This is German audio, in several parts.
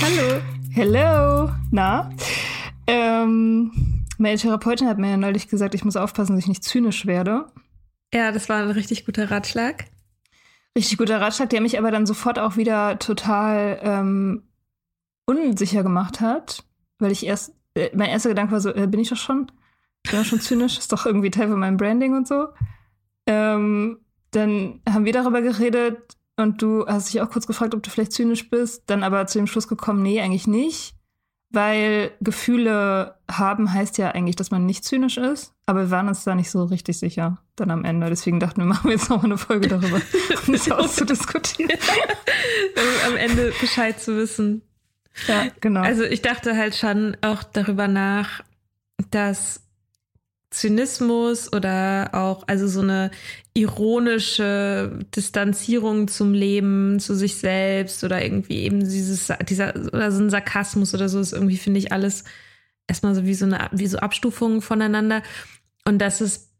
Hallo. Hello. Na? Ähm, meine Therapeutin hat mir ja neulich gesagt, ich muss aufpassen, dass ich nicht zynisch werde. Ja, das war ein richtig guter Ratschlag. Richtig guter Ratschlag, der mich aber dann sofort auch wieder total ähm, unsicher gemacht hat, weil ich erst, mein erster Gedanke war so, äh, bin ich doch schon? Ich bin doch schon zynisch, ist doch irgendwie Teil von meinem Branding und so. Ähm, dann haben wir darüber geredet und du hast dich auch kurz gefragt, ob du vielleicht zynisch bist, dann aber zu dem Schluss gekommen, nee, eigentlich nicht. Weil Gefühle haben heißt ja eigentlich, dass man nicht zynisch ist, aber wir waren uns da nicht so richtig sicher dann am Ende. Deswegen dachten wir, machen wir jetzt noch mal eine Folge darüber, um das auszudiskutieren. Um am Ende Bescheid zu wissen. Ja, genau. Also ich dachte halt schon auch darüber nach, dass Zynismus oder auch also so eine ironische Distanzierung zum Leben, zu sich selbst oder irgendwie eben dieses dieser oder so ein Sarkasmus oder so ist irgendwie finde ich alles erstmal so wie so eine wie so Abstufungen voneinander und das ist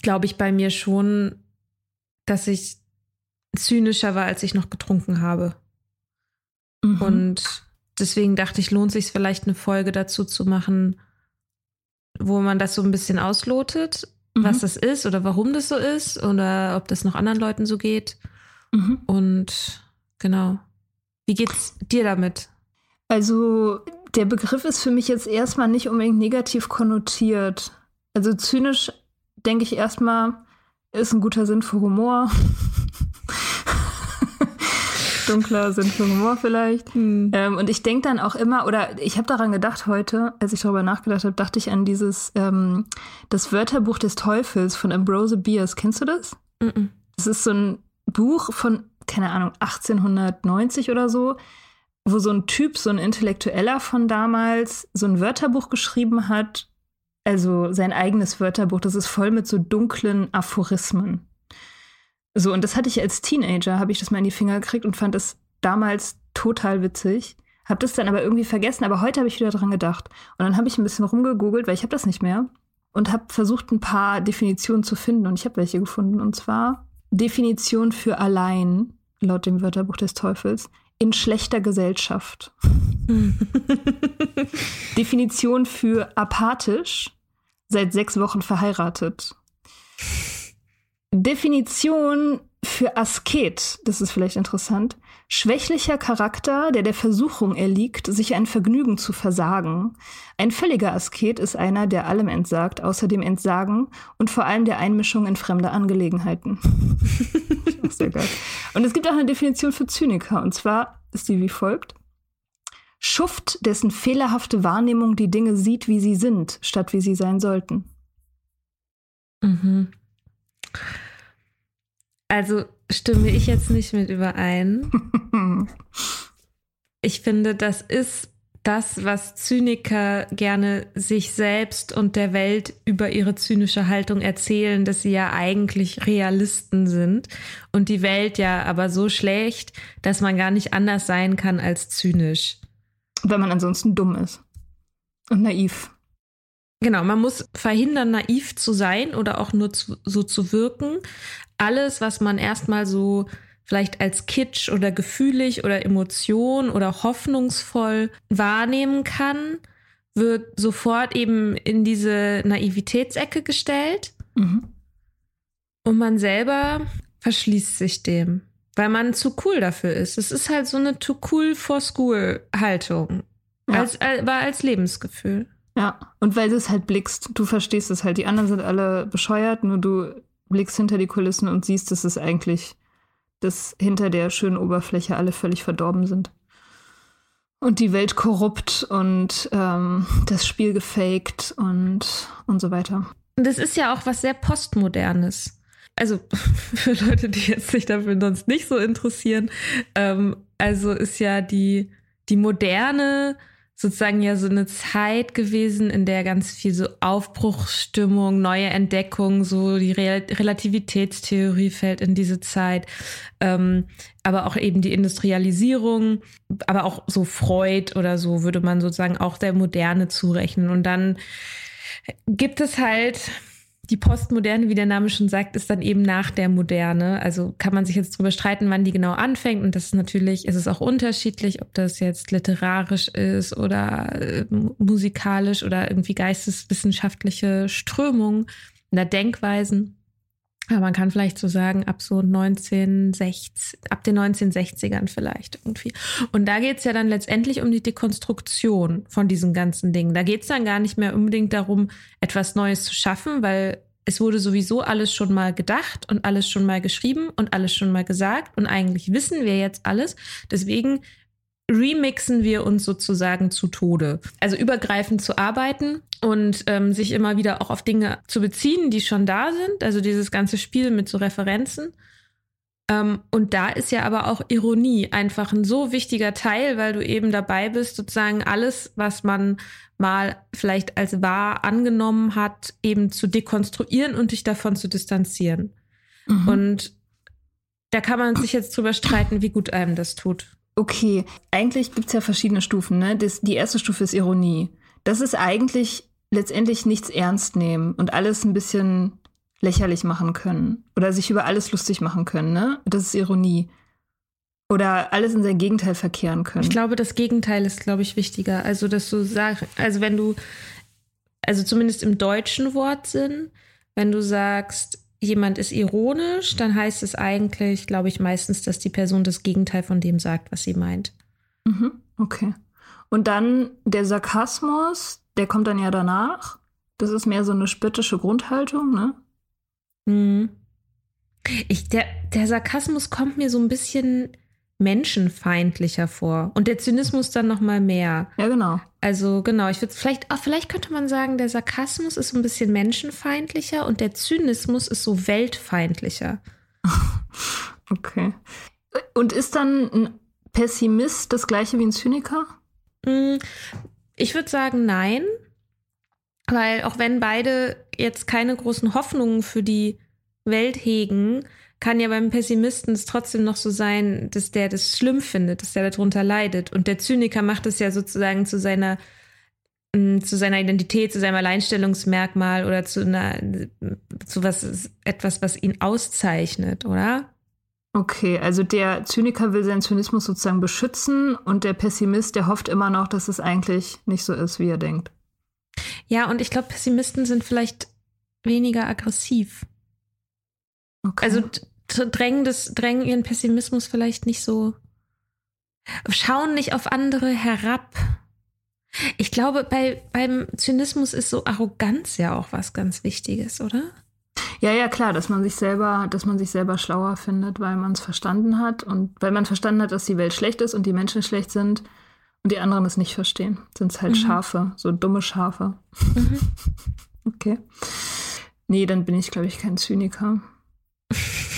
glaube ich bei mir schon, dass ich zynischer war, als ich noch getrunken habe. Mhm. Und deswegen dachte ich, lohnt sich vielleicht eine Folge dazu zu machen, wo man das so ein bisschen auslotet, Mhm. was das ist oder warum das so ist oder ob das noch anderen Leuten so geht. Mhm. Und genau. Wie geht's dir damit? Also der Begriff ist für mich jetzt erstmal nicht unbedingt negativ konnotiert. Also zynisch denke ich erstmal, ist ein guter Sinn für Humor. Dunkler Sinn für Humor vielleicht. Ähm, und ich denke dann auch immer, oder ich habe daran gedacht heute, als ich darüber nachgedacht habe, dachte ich an dieses, ähm, das Wörterbuch des Teufels von Ambrose Bierce. Kennst du das? Mhm. Das ist so ein Buch von, keine Ahnung, 1890 oder so, wo so ein Typ, so ein Intellektueller von damals, so ein Wörterbuch geschrieben hat. Also sein eigenes Wörterbuch, das ist voll mit so dunklen Aphorismen. So, und das hatte ich als Teenager, habe ich das mal in die Finger gekriegt und fand das damals total witzig. Hab das dann aber irgendwie vergessen, aber heute habe ich wieder dran gedacht. Und dann habe ich ein bisschen rumgegoogelt, weil ich habe das nicht mehr. Und habe versucht, ein paar Definitionen zu finden. Und ich habe welche gefunden. Und zwar Definition für allein, laut dem Wörterbuch des Teufels, in schlechter Gesellschaft. Definition für apathisch, seit sechs Wochen verheiratet. Definition für Asket, das ist vielleicht interessant. Schwächlicher Charakter, der der Versuchung erliegt, sich ein Vergnügen zu versagen. Ein völliger Asket ist einer, der allem entsagt, außer dem Entsagen und vor allem der Einmischung in fremde Angelegenheiten. Sehr geil. Und es gibt auch eine Definition für Zyniker, und zwar ist die wie folgt. Schuft, dessen fehlerhafte Wahrnehmung die Dinge sieht, wie sie sind, statt wie sie sein sollten. Mhm. Also stimme ich jetzt nicht mit überein. ich finde, das ist das, was Zyniker gerne sich selbst und der Welt über ihre zynische Haltung erzählen, dass sie ja eigentlich Realisten sind und die Welt ja aber so schlecht, dass man gar nicht anders sein kann als zynisch. Wenn man ansonsten dumm ist und naiv. Genau, man muss verhindern, naiv zu sein oder auch nur zu, so zu wirken. Alles, was man erstmal so vielleicht als Kitsch oder gefühlig oder Emotion oder hoffnungsvoll wahrnehmen kann, wird sofort eben in diese Naivitätsecke gestellt. Mhm. Und man selber verschließt sich dem, weil man zu cool dafür ist. Es ist halt so eine too cool for school Haltung. Ja. Als, war als Lebensgefühl. Ja, und weil du es halt blickst, du verstehst es halt. Die anderen sind alle bescheuert, nur du blickst hinter die Kulissen und siehst, dass es eigentlich, dass hinter der schönen Oberfläche alle völlig verdorben sind. Und die Welt korrupt und ähm, das Spiel gefaked und, und so weiter. Das ist ja auch was sehr Postmodernes. Also für Leute, die jetzt sich dafür sonst nicht so interessieren, ähm, also ist ja die, die moderne sozusagen ja so eine Zeit gewesen, in der ganz viel so Aufbruchsstimmung, neue Entdeckungen, so die Re Relativitätstheorie fällt in diese Zeit, ähm, aber auch eben die Industrialisierung, aber auch so Freud oder so würde man sozusagen auch der Moderne zurechnen. Und dann gibt es halt die Postmoderne, wie der Name schon sagt, ist dann eben nach der Moderne. Also kann man sich jetzt darüber streiten, wann die genau anfängt. Und das ist natürlich, ist es auch unterschiedlich, ob das jetzt literarisch ist oder äh, musikalisch oder irgendwie geisteswissenschaftliche Strömungen oder Denkweisen. Aber man kann vielleicht so sagen, ab so 1960, ab den 1960ern vielleicht irgendwie. Und da geht es ja dann letztendlich um die Dekonstruktion von diesen ganzen Dingen. Da geht es dann gar nicht mehr unbedingt darum, etwas Neues zu schaffen, weil es wurde sowieso alles schon mal gedacht und alles schon mal geschrieben und alles schon mal gesagt. Und eigentlich wissen wir jetzt alles. Deswegen remixen wir uns sozusagen zu Tode. Also übergreifend zu arbeiten und ähm, sich immer wieder auch auf Dinge zu beziehen, die schon da sind. Also dieses ganze Spiel mit so Referenzen. Ähm, und da ist ja aber auch Ironie einfach ein so wichtiger Teil, weil du eben dabei bist, sozusagen alles, was man mal vielleicht als wahr angenommen hat, eben zu dekonstruieren und dich davon zu distanzieren. Mhm. Und da kann man sich jetzt drüber streiten, wie gut einem das tut. Okay, eigentlich gibt es ja verschiedene Stufen. Ne? Das, die erste Stufe ist Ironie. Das ist eigentlich letztendlich nichts ernst nehmen und alles ein bisschen lächerlich machen können oder sich über alles lustig machen können. Ne? Das ist Ironie. Oder alles in sein Gegenteil verkehren können. Ich glaube, das Gegenteil ist, glaube ich, wichtiger. Also, dass du sagst, also wenn du, also zumindest im deutschen Wortsinn, wenn du sagst, jemand ist ironisch, dann heißt es eigentlich, glaube ich, meistens, dass die Person das Gegenteil von dem sagt, was sie meint. Mhm, okay. Und dann der Sarkasmus, der kommt dann ja danach. Das ist mehr so eine spöttische Grundhaltung, ne? Mhm. Ich, der, der Sarkasmus kommt mir so ein bisschen menschenfeindlicher vor und der Zynismus dann noch mal mehr. Ja, genau. Also genau, ich würde vielleicht auch vielleicht könnte man sagen, der Sarkasmus ist so ein bisschen menschenfeindlicher und der Zynismus ist so weltfeindlicher. okay. Und ist dann ein Pessimist das gleiche wie ein Zyniker? Mm, ich würde sagen, nein. Weil auch wenn beide jetzt keine großen Hoffnungen für die Welt hegen, kann ja beim Pessimisten es trotzdem noch so sein, dass der das schlimm findet, dass der darunter leidet. Und der Zyniker macht es ja sozusagen zu seiner mm, zu seiner Identität, zu seinem Alleinstellungsmerkmal oder zu einer zu was etwas, was ihn auszeichnet, oder? Okay, also der Zyniker will seinen Zynismus sozusagen beschützen und der Pessimist, der hofft immer noch, dass es eigentlich nicht so ist, wie er denkt. Ja, und ich glaube, Pessimisten sind vielleicht weniger aggressiv. Okay. Also drängen, das, drängen ihren Pessimismus vielleicht nicht so, schauen nicht auf andere herab. Ich glaube, bei, beim Zynismus ist so Arroganz ja auch was ganz Wichtiges, oder? Ja, ja, klar, dass man sich selber, dass man sich selber schlauer findet, weil man es verstanden hat und weil man verstanden hat, dass die Welt schlecht ist und die Menschen schlecht sind und die anderen es nicht verstehen. Sind es halt mhm. Schafe, so dumme Schafe. Mhm. okay. Nee, dann bin ich, glaube ich, kein Zyniker.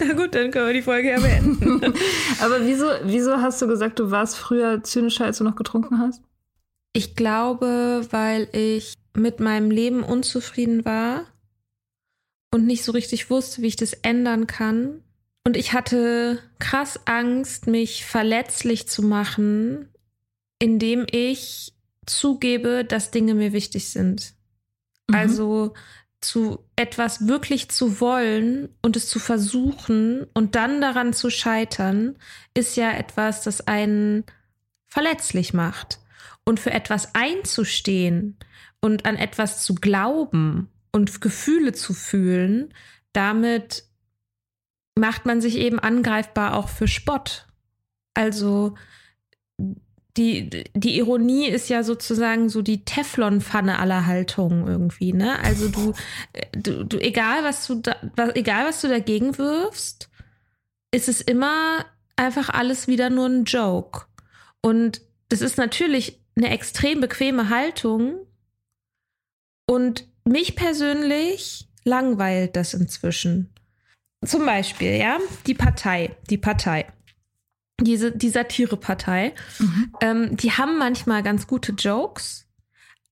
Na gut, dann können wir die Folge ja beenden. Aber wieso, wieso hast du gesagt, du warst früher zynischer, als du noch getrunken hast? Ich glaube, weil ich mit meinem Leben unzufrieden war und nicht so richtig wusste, wie ich das ändern kann. Und ich hatte krass Angst, mich verletzlich zu machen, indem ich zugebe, dass Dinge mir wichtig sind. Mhm. Also zu etwas wirklich zu wollen und es zu versuchen und dann daran zu scheitern, ist ja etwas, das einen verletzlich macht. Und für etwas einzustehen und an etwas zu glauben und Gefühle zu fühlen, damit macht man sich eben angreifbar auch für Spott. Also die, die Ironie ist ja sozusagen so die Teflonpfanne aller Haltungen irgendwie, ne? Also du, du, du egal was du da, egal was du dagegen wirfst, ist es immer einfach alles wieder nur ein Joke. Und das ist natürlich eine extrem bequeme Haltung. Und mich persönlich langweilt das inzwischen. Zum Beispiel, ja, die Partei, die Partei diese, die Satirepartei, mhm. ähm, die haben manchmal ganz gute Jokes,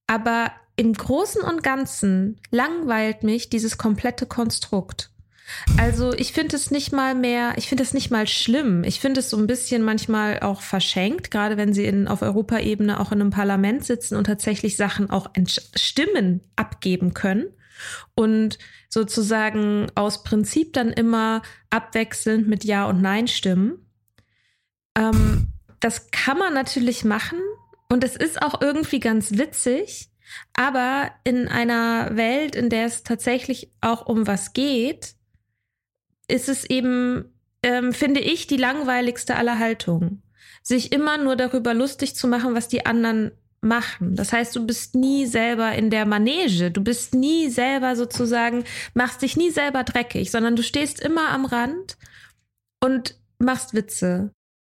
aber im Großen und Ganzen langweilt mich dieses komplette Konstrukt. Also ich finde es nicht mal mehr, ich finde es nicht mal schlimm. Ich finde es so ein bisschen manchmal auch verschenkt, gerade wenn sie in, auf Europaebene auch in einem Parlament sitzen und tatsächlich Sachen auch Stimmen abgeben können und sozusagen aus Prinzip dann immer abwechselnd mit Ja und Nein stimmen. Ähm, das kann man natürlich machen und es ist auch irgendwie ganz witzig, aber in einer Welt, in der es tatsächlich auch um was geht, ist es eben, ähm, finde ich, die langweiligste aller Haltungen. Sich immer nur darüber lustig zu machen, was die anderen machen. Das heißt, du bist nie selber in der Manege. Du bist nie selber sozusagen, machst dich nie selber dreckig, sondern du stehst immer am Rand und machst Witze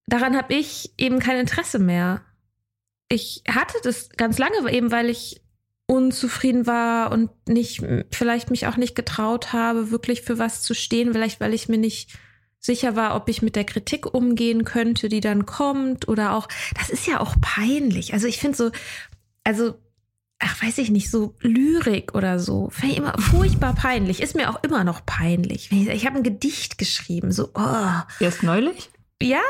daran habe ich eben kein Interesse mehr. Ich hatte das ganz lange eben, weil ich unzufrieden war und nicht, vielleicht mich auch nicht getraut habe, wirklich für was zu stehen, vielleicht weil ich mir nicht sicher war, ob ich mit der Kritik umgehen könnte, die dann kommt oder auch, das ist ja auch peinlich. Also ich finde so, also, ach, weiß ich nicht, so Lyrik oder so, finde ich immer furchtbar peinlich, ist mir auch immer noch peinlich. Ich habe ein Gedicht geschrieben, so, oh. Erst neulich? Ja,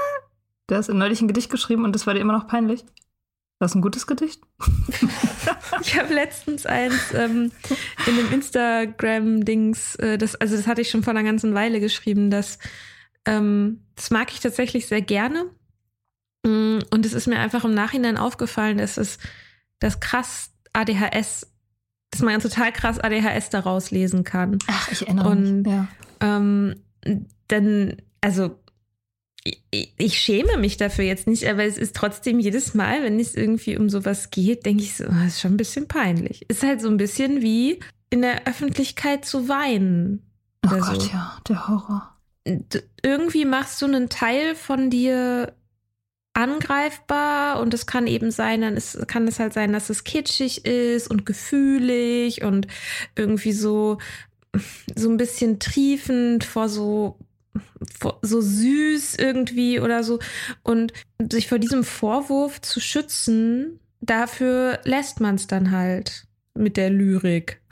Du hast neulich ein Gedicht geschrieben und das war dir immer noch peinlich? Das ist ein gutes Gedicht? ich habe letztens eins ähm, in dem Instagram-Dings, äh, das, also das hatte ich schon vor einer ganzen Weile geschrieben, das, ähm, das mag ich tatsächlich sehr gerne. Mm, und es ist mir einfach im Nachhinein aufgefallen, dass es das krass ADHS, dass man total krass ADHS daraus lesen kann. Ach, ich erinnere und, mich. Ja. Ähm, dann, also ich schäme mich dafür jetzt nicht, aber es ist trotzdem jedes Mal, wenn es irgendwie um sowas geht, denke ich so, das ist schon ein bisschen peinlich. Ist halt so ein bisschen wie in der Öffentlichkeit zu weinen. Oh Gott, so. ja, der Horror. Irgendwie machst du einen Teil von dir angreifbar und es kann eben sein, dann ist, kann es halt sein, dass es kitschig ist und gefühlig und irgendwie so so ein bisschen triefend vor so so süß irgendwie oder so. Und sich vor diesem Vorwurf zu schützen, dafür lässt man es dann halt mit der Lyrik.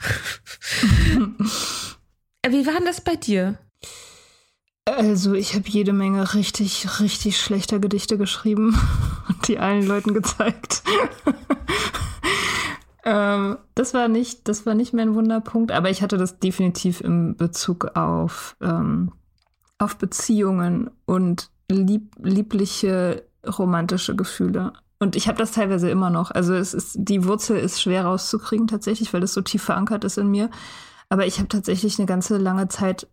Wie war denn das bei dir? Also, ich habe jede Menge richtig, richtig schlechter Gedichte geschrieben und die allen Leuten gezeigt. ähm, das war nicht, das war nicht mein Wunderpunkt, aber ich hatte das definitiv im Bezug auf ähm, auf Beziehungen und lieb liebliche romantische Gefühle. Und ich habe das teilweise immer noch. Also es ist, die Wurzel ist schwer rauszukriegen tatsächlich, weil das so tief verankert ist in mir. Aber ich habe tatsächlich eine ganze lange Zeit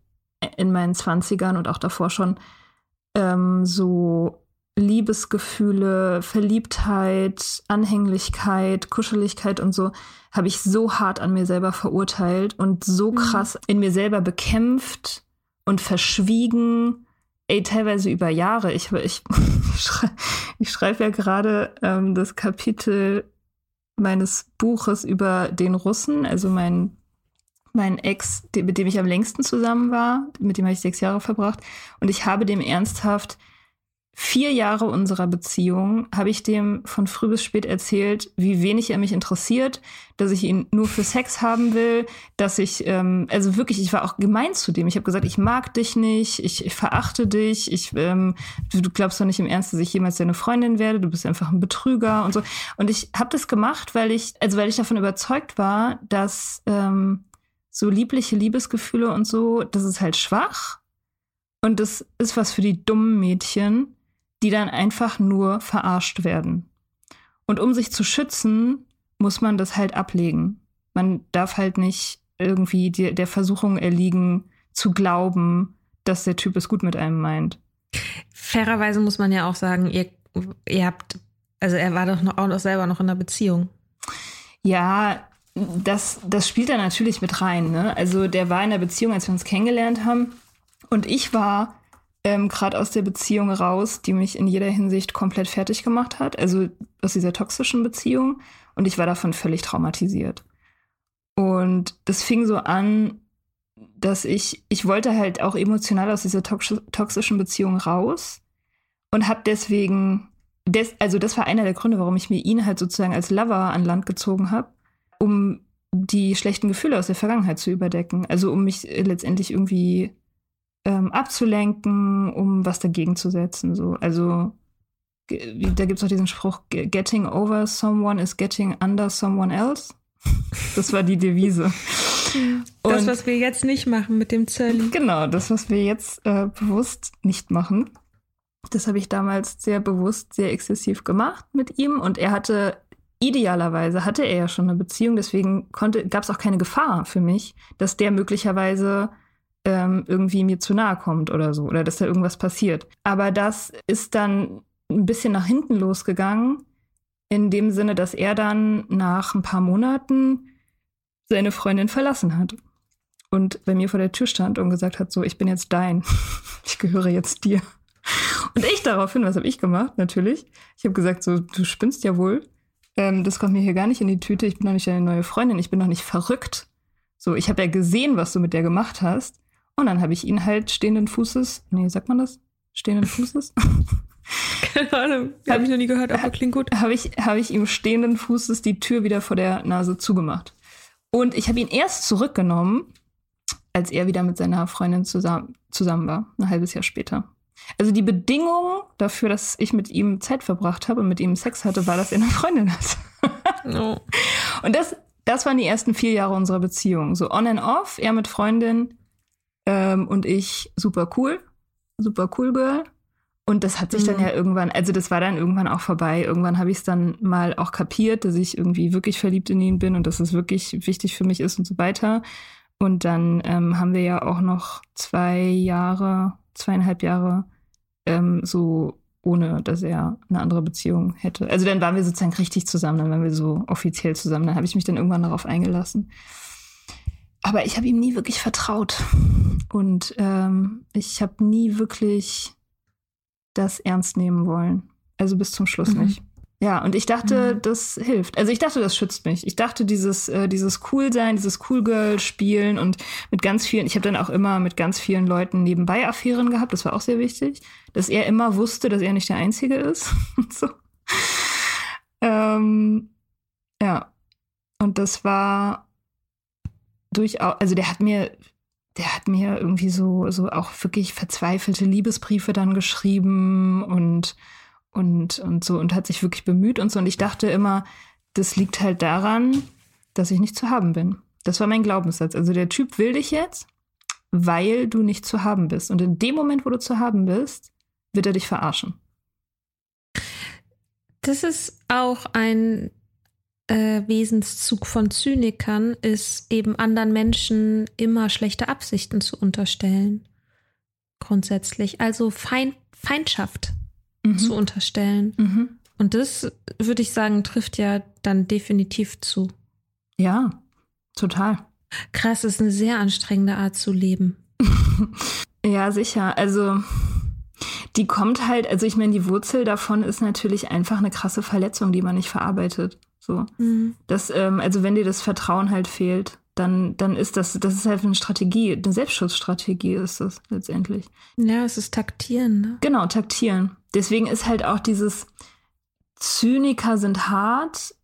in meinen Zwanzigern und auch davor schon ähm, so Liebesgefühle, Verliebtheit, Anhänglichkeit, Kuscheligkeit und so, habe ich so hart an mir selber verurteilt und so mhm. krass in mir selber bekämpft und verschwiegen. Ey, teilweise über Jahre. Ich, ich, ich schreibe ja gerade ähm, das Kapitel meines Buches über den Russen, also mein, mein Ex, mit dem ich am längsten zusammen war, mit dem habe ich sechs Jahre verbracht. Und ich habe dem ernsthaft vier Jahre unserer Beziehung habe ich dem von früh bis spät erzählt, wie wenig er mich interessiert, dass ich ihn nur für Sex haben will, dass ich, ähm, also wirklich, ich war auch gemein zu dem. Ich habe gesagt, ich mag dich nicht, ich, ich verachte dich, ich, ähm, du, du, glaubst doch nicht im Ernst, dass ich jemals deine Freundin werde, du bist einfach ein Betrüger und so. Und ich habe das gemacht, weil ich, also weil ich davon überzeugt war, dass ähm, so liebliche Liebesgefühle und so, das ist halt schwach. Und das ist was für die dummen Mädchen die dann einfach nur verarscht werden. Und um sich zu schützen, muss man das halt ablegen. Man darf halt nicht irgendwie die, der Versuchung erliegen, zu glauben, dass der Typ es gut mit einem meint. Fairerweise muss man ja auch sagen, ihr, ihr habt, also er war doch noch, auch noch selber noch in einer Beziehung. Ja, das, das spielt da natürlich mit rein. Ne? Also der war in der Beziehung, als wir uns kennengelernt haben. Und ich war ähm, gerade aus der Beziehung raus, die mich in jeder Hinsicht komplett fertig gemacht hat. Also aus dieser toxischen Beziehung. Und ich war davon völlig traumatisiert. Und das fing so an, dass ich, ich wollte halt auch emotional aus dieser toxischen Beziehung raus und habe deswegen, des, also das war einer der Gründe, warum ich mir ihn halt sozusagen als Lover an Land gezogen habe, um die schlechten Gefühle aus der Vergangenheit zu überdecken. Also um mich letztendlich irgendwie ähm, abzulenken, um was dagegen zu setzen. So. Also da gibt es auch diesen Spruch, getting over someone is getting under someone else. Das war die Devise. das, was wir jetzt nicht machen mit dem Zölli. Genau, das, was wir jetzt äh, bewusst nicht machen. Das habe ich damals sehr bewusst, sehr exzessiv gemacht mit ihm. Und er hatte, idealerweise hatte er ja schon eine Beziehung, deswegen gab es auch keine Gefahr für mich, dass der möglicherweise ähm, irgendwie mir zu nahe kommt oder so, oder dass da irgendwas passiert. Aber das ist dann ein bisschen nach hinten losgegangen, in dem Sinne, dass er dann nach ein paar Monaten seine Freundin verlassen hat und bei mir vor der Tür stand und gesagt hat, so, ich bin jetzt dein, ich gehöre jetzt dir. Und ich daraufhin, was habe ich gemacht? Natürlich. Ich habe gesagt, so, du spinnst ja wohl. Ähm, das kommt mir hier gar nicht in die Tüte. Ich bin noch nicht deine neue Freundin. Ich bin noch nicht verrückt. So, ich habe ja gesehen, was du mit der gemacht hast. Und dann habe ich ihn halt stehenden Fußes, nee, sagt man das? Stehenden Fußes? Keine Ahnung, habe ich noch nie gehört, aber klingt gut. Habe ich, hab ich ihm stehenden Fußes die Tür wieder vor der Nase zugemacht. Und ich habe ihn erst zurückgenommen, als er wieder mit seiner Freundin zusammen, zusammen war, ein halbes Jahr später. Also die Bedingung dafür, dass ich mit ihm Zeit verbracht habe und mit ihm Sex hatte, war, dass er eine Freundin hat. no. Und das, das waren die ersten vier Jahre unserer Beziehung. So on and off, er mit Freundin, ähm, und ich super cool, super cool Girl. Und das hat sich mhm. dann ja irgendwann, also das war dann irgendwann auch vorbei. Irgendwann habe ich es dann mal auch kapiert, dass ich irgendwie wirklich verliebt in ihn bin und dass es wirklich wichtig für mich ist und so weiter. Und dann ähm, haben wir ja auch noch zwei Jahre, zweieinhalb Jahre ähm, so ohne dass er eine andere Beziehung hätte. Also dann waren wir sozusagen richtig zusammen, dann waren wir so offiziell zusammen. Dann habe ich mich dann irgendwann darauf eingelassen. Aber ich habe ihm nie wirklich vertraut. Und ähm, ich habe nie wirklich das ernst nehmen wollen. Also bis zum Schluss mhm. nicht. Ja, und ich dachte, mhm. das hilft. Also ich dachte, das schützt mich. Ich dachte, dieses, äh, dieses Cool-Sein, dieses Cool-Girl-Spielen und mit ganz vielen, ich habe dann auch immer mit ganz vielen Leuten nebenbei Affären gehabt, das war auch sehr wichtig, dass er immer wusste, dass er nicht der Einzige ist. so. Ähm, ja. Und das war durchaus, also der hat mir, der hat mir irgendwie so, so auch wirklich verzweifelte Liebesbriefe dann geschrieben und, und, und so und hat sich wirklich bemüht und so. Und ich dachte immer, das liegt halt daran, dass ich nicht zu haben bin. Das war mein Glaubenssatz. Also der Typ will dich jetzt weil du nicht zu haben bist. Und in dem Moment, wo du zu haben bist, wird er dich verarschen. Das ist auch ein äh, Wesenszug von Zynikern, ist eben anderen Menschen immer schlechte Absichten zu unterstellen. Grundsätzlich. Also Feind, Feindschaft mhm. zu unterstellen. Mhm. Und das, würde ich sagen, trifft ja dann definitiv zu. Ja, total. Krass, ist eine sehr anstrengende Art zu leben. ja, sicher. Also die kommt halt, also ich meine, die Wurzel davon ist natürlich einfach eine krasse Verletzung, die man nicht verarbeitet. So. Mhm. Das, ähm, also wenn dir das Vertrauen halt fehlt, dann, dann ist das, das ist halt eine Strategie, eine Selbstschutzstrategie ist das letztendlich. Ja, es ist taktieren, ne? Genau, taktieren. Deswegen ist halt auch dieses Zyniker sind hart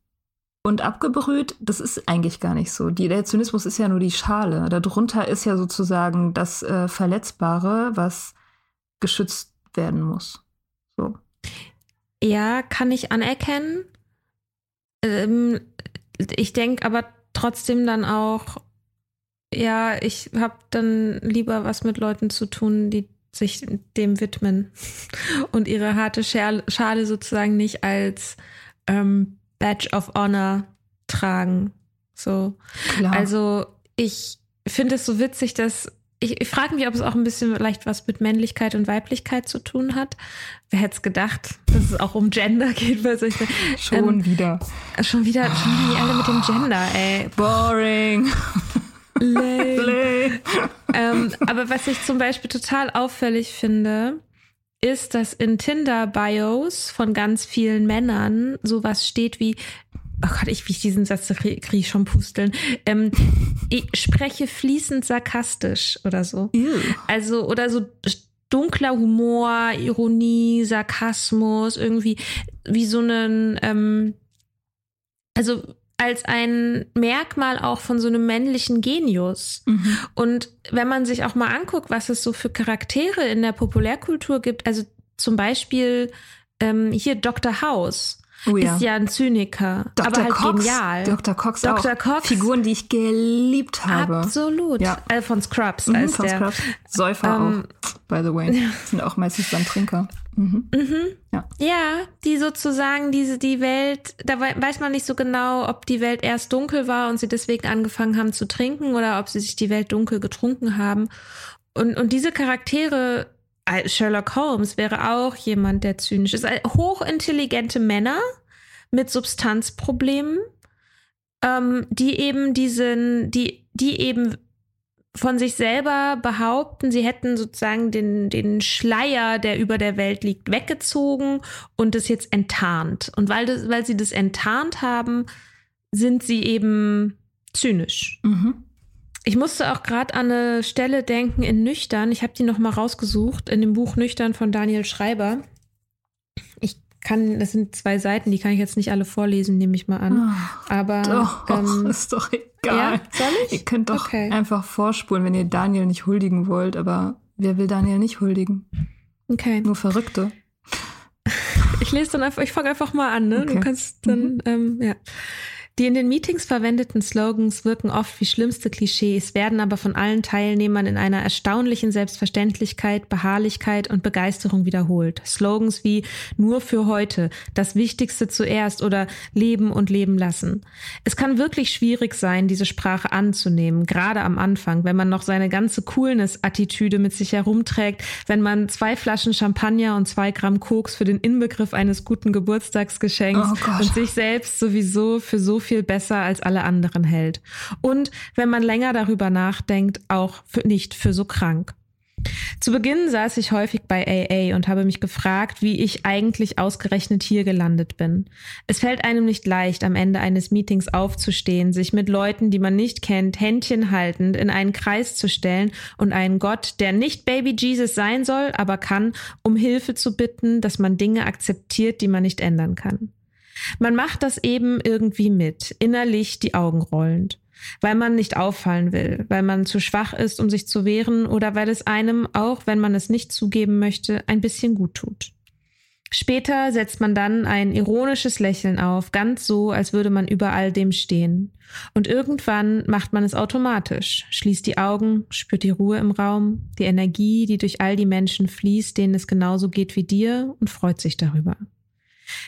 und abgebrüht, das ist eigentlich gar nicht so. Die, der Zynismus ist ja nur die Schale. Darunter ist ja sozusagen das äh, Verletzbare, was geschützt werden muss. So. Ja, kann ich anerkennen. Ähm, ich denke aber trotzdem dann auch, ja, ich habe dann lieber was mit Leuten zu tun, die sich dem widmen und ihre harte Schale sozusagen nicht als ähm, Badge of Honor tragen. So. Klar. Also ich finde es so witzig, dass ich, ich frage mich, ob es auch ein bisschen vielleicht was mit Männlichkeit und Weiblichkeit zu tun hat. Wer hätte es gedacht, dass es auch um Gender geht? Weil ich, schon ähm, wieder. Schon wieder, schon wieder die alle mit dem Gender, ey. Boring. Lame. Lame. ähm, aber was ich zum Beispiel total auffällig finde, ist, dass in Tinder-Bios von ganz vielen Männern sowas steht wie oh Gott, ich, wie ich diesen Satz kriege ich schon pusteln. Ähm, ich spreche fließend sarkastisch oder so. Ew. Also, oder so dunkler Humor, Ironie, Sarkasmus, irgendwie wie so einen, ähm, also als ein Merkmal auch von so einem männlichen Genius. Mhm. Und wenn man sich auch mal anguckt, was es so für Charaktere in der Populärkultur gibt, also zum Beispiel ähm, hier Dr. House Oh ja. Ist ja ein Zyniker, Dr. aber halt Cox, genial. Dr. Cox Dr. auch. Cox. Figuren, die ich geliebt habe. Absolut. Ja. Äh, von Scrubs mhm, als von der. Scrubs. Säufer ähm, auch, by the way. Sind auch meistens dann Trinker. Mhm. Mhm. Ja. ja, die sozusagen diese, die Welt, da weiß man nicht so genau, ob die Welt erst dunkel war und sie deswegen angefangen haben zu trinken oder ob sie sich die Welt dunkel getrunken haben. Und, und diese Charaktere Sherlock Holmes wäre auch jemand, der zynisch ist. Hochintelligente Männer mit Substanzproblemen, ähm, die eben diesen, die, die eben von sich selber behaupten, sie hätten sozusagen den, den Schleier, der über der Welt liegt, weggezogen und es jetzt enttarnt. Und weil, das, weil sie das enttarnt haben, sind sie eben zynisch. Mhm. Ich musste auch gerade an eine Stelle denken in Nüchtern. Ich habe die noch mal rausgesucht in dem Buch Nüchtern von Daniel Schreiber. Ich kann, das sind zwei Seiten, die kann ich jetzt nicht alle vorlesen, nehme ich mal an. Oh, Aber doch, ähm, ist doch egal. Ja, soll ich? Ihr könnt doch okay. einfach vorspulen, wenn ihr Daniel nicht huldigen wollt. Aber wer will Daniel nicht huldigen? Okay. Nur Verrückte. Ich lese dann einfach, ich fange einfach mal an, ne? Okay. Du kannst dann, mhm. ähm, ja. Die in den Meetings verwendeten Slogans wirken oft wie schlimmste Klischees, werden aber von allen Teilnehmern in einer erstaunlichen Selbstverständlichkeit, Beharrlichkeit und Begeisterung wiederholt. Slogans wie nur für heute, das Wichtigste zuerst oder Leben und Leben lassen. Es kann wirklich schwierig sein, diese Sprache anzunehmen, gerade am Anfang, wenn man noch seine ganze Coolness-Attitüde mit sich herumträgt, wenn man zwei Flaschen Champagner und zwei Gramm Koks für den Inbegriff eines guten Geburtstagsgeschenks oh und sich selbst sowieso für so viel besser als alle anderen hält. Und wenn man länger darüber nachdenkt, auch für, nicht für so krank. Zu Beginn saß ich häufig bei AA und habe mich gefragt, wie ich eigentlich ausgerechnet hier gelandet bin. Es fällt einem nicht leicht, am Ende eines Meetings aufzustehen, sich mit Leuten, die man nicht kennt, Händchen haltend in einen Kreis zu stellen und einen Gott, der nicht Baby Jesus sein soll, aber kann, um Hilfe zu bitten, dass man Dinge akzeptiert, die man nicht ändern kann. Man macht das eben irgendwie mit, innerlich die Augen rollend, weil man nicht auffallen will, weil man zu schwach ist, um sich zu wehren oder weil es einem, auch wenn man es nicht zugeben möchte, ein bisschen gut tut. Später setzt man dann ein ironisches Lächeln auf, ganz so, als würde man über all dem stehen. Und irgendwann macht man es automatisch, schließt die Augen, spürt die Ruhe im Raum, die Energie, die durch all die Menschen fließt, denen es genauso geht wie dir und freut sich darüber.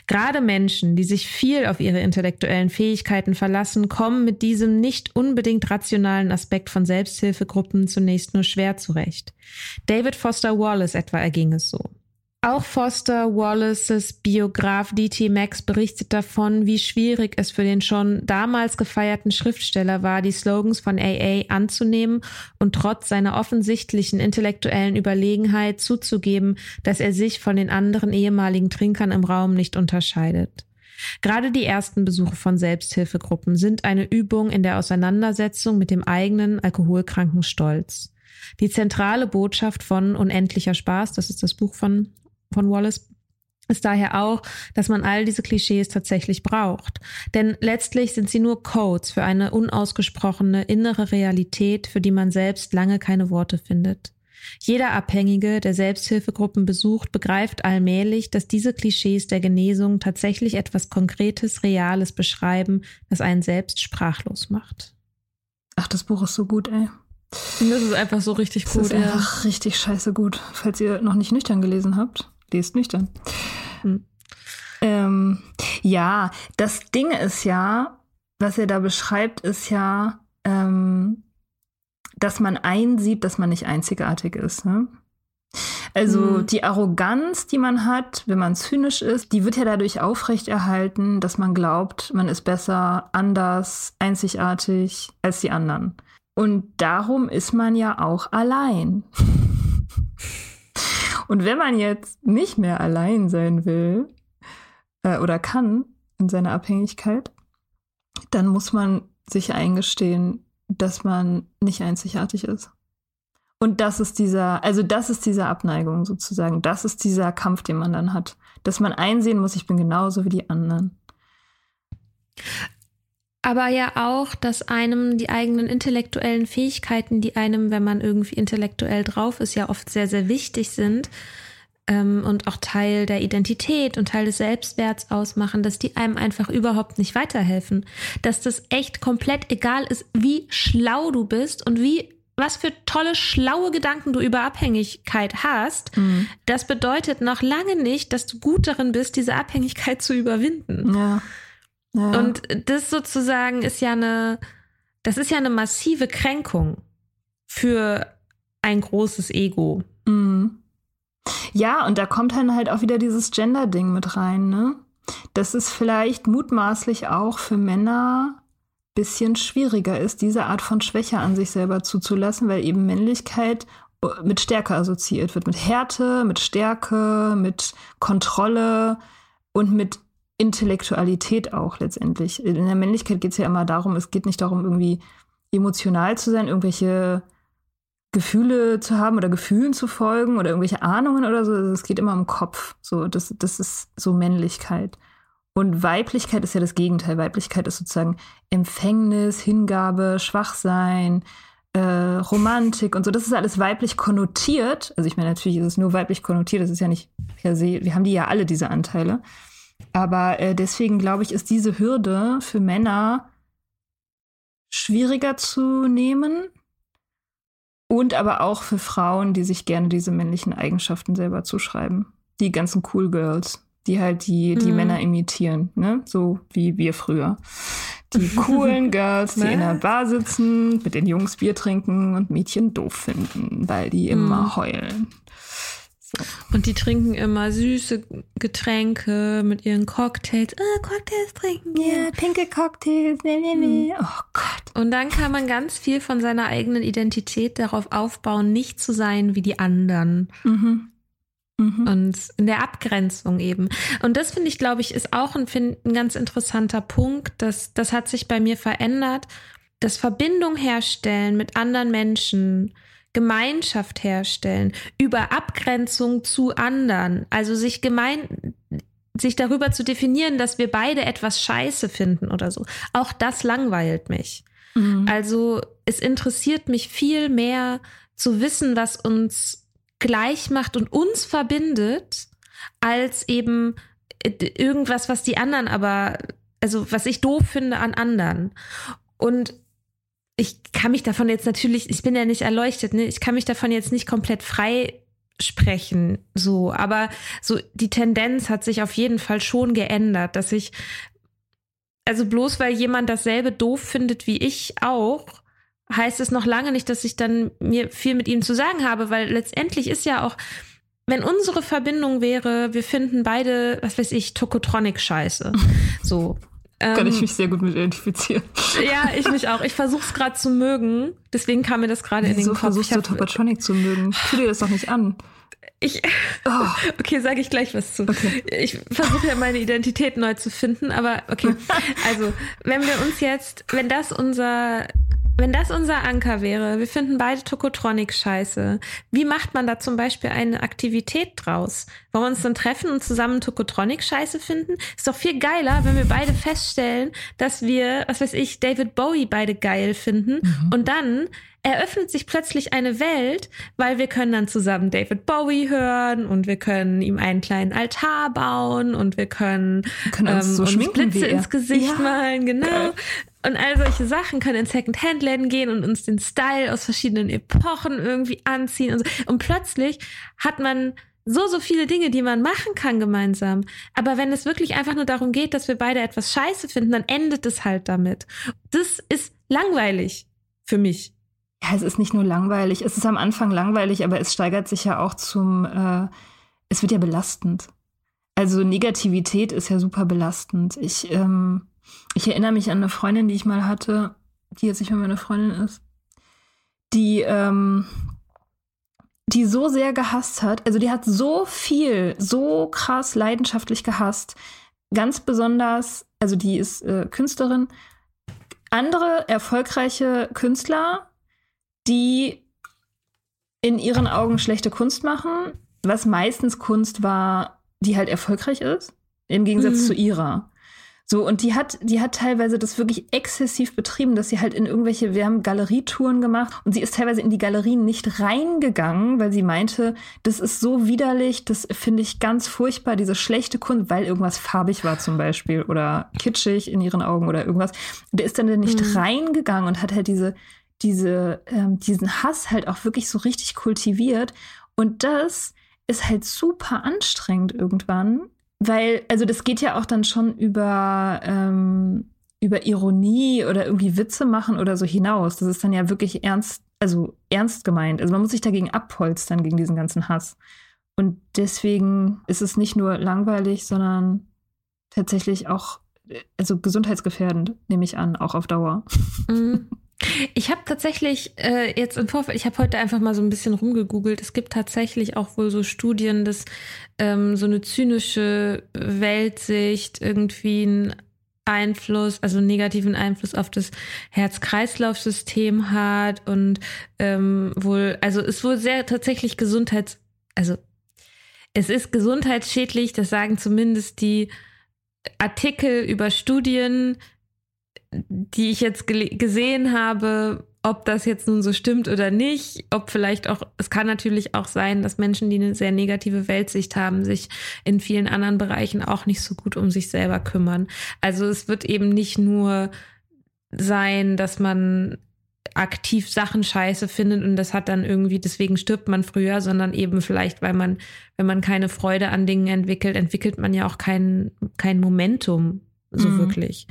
Gerade Menschen, die sich viel auf ihre intellektuellen Fähigkeiten verlassen, kommen mit diesem nicht unbedingt rationalen Aspekt von Selbsthilfegruppen zunächst nur schwer zurecht. David Foster Wallace etwa erging es so. Auch Foster Wallaces Biograf D.T. Max berichtet davon, wie schwierig es für den schon damals gefeierten Schriftsteller war, die Slogans von AA anzunehmen und trotz seiner offensichtlichen intellektuellen Überlegenheit zuzugeben, dass er sich von den anderen ehemaligen Trinkern im Raum nicht unterscheidet. Gerade die ersten Besuche von Selbsthilfegruppen sind eine Übung in der Auseinandersetzung mit dem eigenen alkoholkranken Stolz. Die zentrale Botschaft von Unendlicher Spaß, das ist das Buch von von Wallace ist daher auch, dass man all diese Klischees tatsächlich braucht. Denn letztlich sind sie nur Codes für eine unausgesprochene innere Realität, für die man selbst lange keine Worte findet. Jeder Abhängige, der Selbsthilfegruppen besucht, begreift allmählich, dass diese Klischees der Genesung tatsächlich etwas Konkretes, Reales beschreiben, das einen selbst sprachlos macht. Ach, das Buch ist so gut, ey. Das ist einfach so richtig das gut. Ist einfach ja. richtig scheiße gut. Falls ihr noch nicht nüchtern gelesen habt, lest nüchtern. Hm. Ähm, ja, das Ding ist ja, was er da beschreibt, ist ja, ähm, dass man einsieht, dass man nicht einzigartig ist. Ne? Also mhm. die Arroganz, die man hat, wenn man zynisch ist, die wird ja dadurch aufrechterhalten, dass man glaubt, man ist besser, anders, einzigartig als die anderen. Und darum ist man ja auch allein. Und wenn man jetzt nicht mehr allein sein will äh, oder kann in seiner Abhängigkeit, dann muss man sich eingestehen, dass man nicht einzigartig ist. Und das ist dieser, also das ist diese Abneigung sozusagen. Das ist dieser Kampf, den man dann hat. Dass man einsehen muss, ich bin genauso wie die anderen aber ja auch, dass einem die eigenen intellektuellen Fähigkeiten, die einem, wenn man irgendwie intellektuell drauf ist, ja oft sehr, sehr wichtig sind ähm, und auch Teil der Identität und Teil des Selbstwerts ausmachen, dass die einem einfach überhaupt nicht weiterhelfen. Dass das echt komplett egal ist, wie schlau du bist und wie was für tolle, schlaue Gedanken du über Abhängigkeit hast, mhm. das bedeutet noch lange nicht, dass du gut darin bist, diese Abhängigkeit zu überwinden. Ja. Ja. Und das sozusagen ist ja eine, das ist ja eine massive Kränkung für ein großes Ego. Mhm. Ja, und da kommt dann halt auch wieder dieses Gender-Ding mit rein, ne? Dass es vielleicht mutmaßlich auch für Männer ein bisschen schwieriger ist, diese Art von Schwäche an sich selber zuzulassen, weil eben Männlichkeit äh, mit Stärke assoziiert wird, mit Härte, mit Stärke, mit Kontrolle und mit Intellektualität auch letztendlich. In der Männlichkeit geht es ja immer darum, es geht nicht darum, irgendwie emotional zu sein, irgendwelche Gefühle zu haben oder Gefühlen zu folgen oder irgendwelche Ahnungen oder so. Es geht immer um Kopf. So, das, das ist so Männlichkeit. Und Weiblichkeit ist ja das Gegenteil. Weiblichkeit ist sozusagen Empfängnis, Hingabe, Schwachsein, äh, Romantik und so. Das ist alles weiblich konnotiert. Also ich meine, natürlich ist es nur weiblich konnotiert. Das ist ja nicht per se. Wir haben die ja alle diese Anteile. Aber äh, deswegen glaube ich, ist diese Hürde für Männer schwieriger zu nehmen und aber auch für Frauen, die sich gerne diese männlichen Eigenschaften selber zuschreiben. Die ganzen Cool Girls, die halt die, die mhm. Männer imitieren, ne? So wie wir früher. Die coolen Girls, die in der Bar sitzen, mit den Jungs Bier trinken und Mädchen doof finden, weil die immer mhm. heulen. Und die trinken immer süße Getränke mit ihren Cocktails. Ah, Cocktails trinken. Ja, pinke Cocktails. Nee, nee, nee. Oh Gott. Und dann kann man ganz viel von seiner eigenen Identität darauf aufbauen, nicht zu sein wie die anderen. Mhm. Mhm. Und in der Abgrenzung eben. Und das finde ich, glaube ich, ist auch ein, ein ganz interessanter Punkt. Das, das hat sich bei mir verändert. Das Verbindung herstellen mit anderen Menschen Gemeinschaft herstellen, über Abgrenzung zu anderen, also sich gemein, sich darüber zu definieren, dass wir beide etwas scheiße finden oder so. Auch das langweilt mich. Mhm. Also es interessiert mich viel mehr zu wissen, was uns gleich macht und uns verbindet, als eben äh, irgendwas, was die anderen aber, also was ich doof finde an anderen. Und ich kann mich davon jetzt natürlich, ich bin ja nicht erleuchtet, ne? ich kann mich davon jetzt nicht komplett frei sprechen, so, aber so die Tendenz hat sich auf jeden Fall schon geändert, dass ich, also bloß weil jemand dasselbe doof findet wie ich auch, heißt es noch lange nicht, dass ich dann mir viel mit ihm zu sagen habe, weil letztendlich ist ja auch, wenn unsere Verbindung wäre, wir finden beide, was weiß ich, Tokotronic scheiße. So. Kann ich ähm, mich sehr gut mit identifizieren. Ja, ich mich auch. Ich versuche es gerade zu mögen. Deswegen kam mir das gerade in den Kopf. versuchst du Tokotronic zu mögen? Tu dir das doch nicht an. Ich, oh. Okay, sage ich gleich was zu. Okay. Ich versuche ja meine Identität neu zu finden, aber okay. Also, wenn wir uns jetzt, wenn das unser wenn das unser Anker wäre, wir finden beide Tokotronic scheiße. Wie macht man da zum Beispiel eine Aktivität draus? Wollen wir uns dann treffen und zusammen Tokotronic scheiße finden? Ist doch viel geiler, wenn wir beide feststellen, dass wir, was weiß ich, David Bowie beide geil finden mhm. und dann eröffnet sich plötzlich eine Welt, weil wir können dann zusammen David Bowie hören und wir können ihm einen kleinen Altar bauen und wir können, wir können uns, ähm, so uns Blitze ins Gesicht ja. malen, genau. Geil. Und all solche Sachen können in Second-Hand-Läden gehen und uns den Style aus verschiedenen Epochen irgendwie anziehen. Und, so. und plötzlich hat man so, so viele Dinge, die man machen kann gemeinsam. Aber wenn es wirklich einfach nur darum geht, dass wir beide etwas scheiße finden, dann endet es halt damit. Das ist langweilig für mich. Ja, es ist nicht nur langweilig. Es ist am Anfang langweilig, aber es steigert sich ja auch zum, äh, es wird ja belastend. Also Negativität ist ja super belastend. Ich, ähm, ich erinnere mich an eine Freundin, die ich mal hatte, die jetzt nicht mehr meine Freundin ist, die, ähm, die so sehr gehasst hat. Also die hat so viel, so krass leidenschaftlich gehasst. Ganz besonders, also die ist äh, Künstlerin. Andere erfolgreiche Künstler, die in ihren Augen schlechte Kunst machen, was meistens Kunst war, die halt erfolgreich ist, im Gegensatz mhm. zu ihrer. So, und die hat, die hat teilweise das wirklich exzessiv betrieben, dass sie halt in irgendwelche, wir haben Galerietouren gemacht und sie ist teilweise in die Galerien nicht reingegangen, weil sie meinte, das ist so widerlich, das finde ich ganz furchtbar, diese schlechte Kunst, weil irgendwas farbig war zum Beispiel oder kitschig in ihren Augen oder irgendwas. Der ist dann nicht mhm. reingegangen und hat halt diese, diese, ähm, diesen Hass halt auch wirklich so richtig kultiviert. Und das ist halt super anstrengend irgendwann, weil, also das geht ja auch dann schon über, ähm, über Ironie oder irgendwie Witze machen oder so hinaus. Das ist dann ja wirklich ernst, also ernst gemeint. Also man muss sich dagegen abholstern, gegen diesen ganzen Hass. Und deswegen ist es nicht nur langweilig, sondern tatsächlich auch, also gesundheitsgefährdend, nehme ich an, auch auf Dauer. Mhm. Ich habe tatsächlich äh, jetzt im Vorfeld, ich habe heute einfach mal so ein bisschen rumgegoogelt. Es gibt tatsächlich auch wohl so Studien, dass ähm, so eine zynische Weltsicht irgendwie einen Einfluss, also einen negativen Einfluss auf das Herz-Kreislauf-System hat und ähm, wohl, also ist wohl sehr tatsächlich gesundheits, also es ist gesundheitsschädlich, das sagen zumindest die Artikel über Studien, die ich jetzt gesehen habe, ob das jetzt nun so stimmt oder nicht, ob vielleicht auch, es kann natürlich auch sein, dass Menschen, die eine sehr negative Weltsicht haben, sich in vielen anderen Bereichen auch nicht so gut um sich selber kümmern. Also es wird eben nicht nur sein, dass man aktiv Sachen scheiße findet und das hat dann irgendwie, deswegen stirbt man früher, sondern eben vielleicht, weil man, wenn man keine Freude an Dingen entwickelt, entwickelt man ja auch kein, kein Momentum so mhm. wirklich.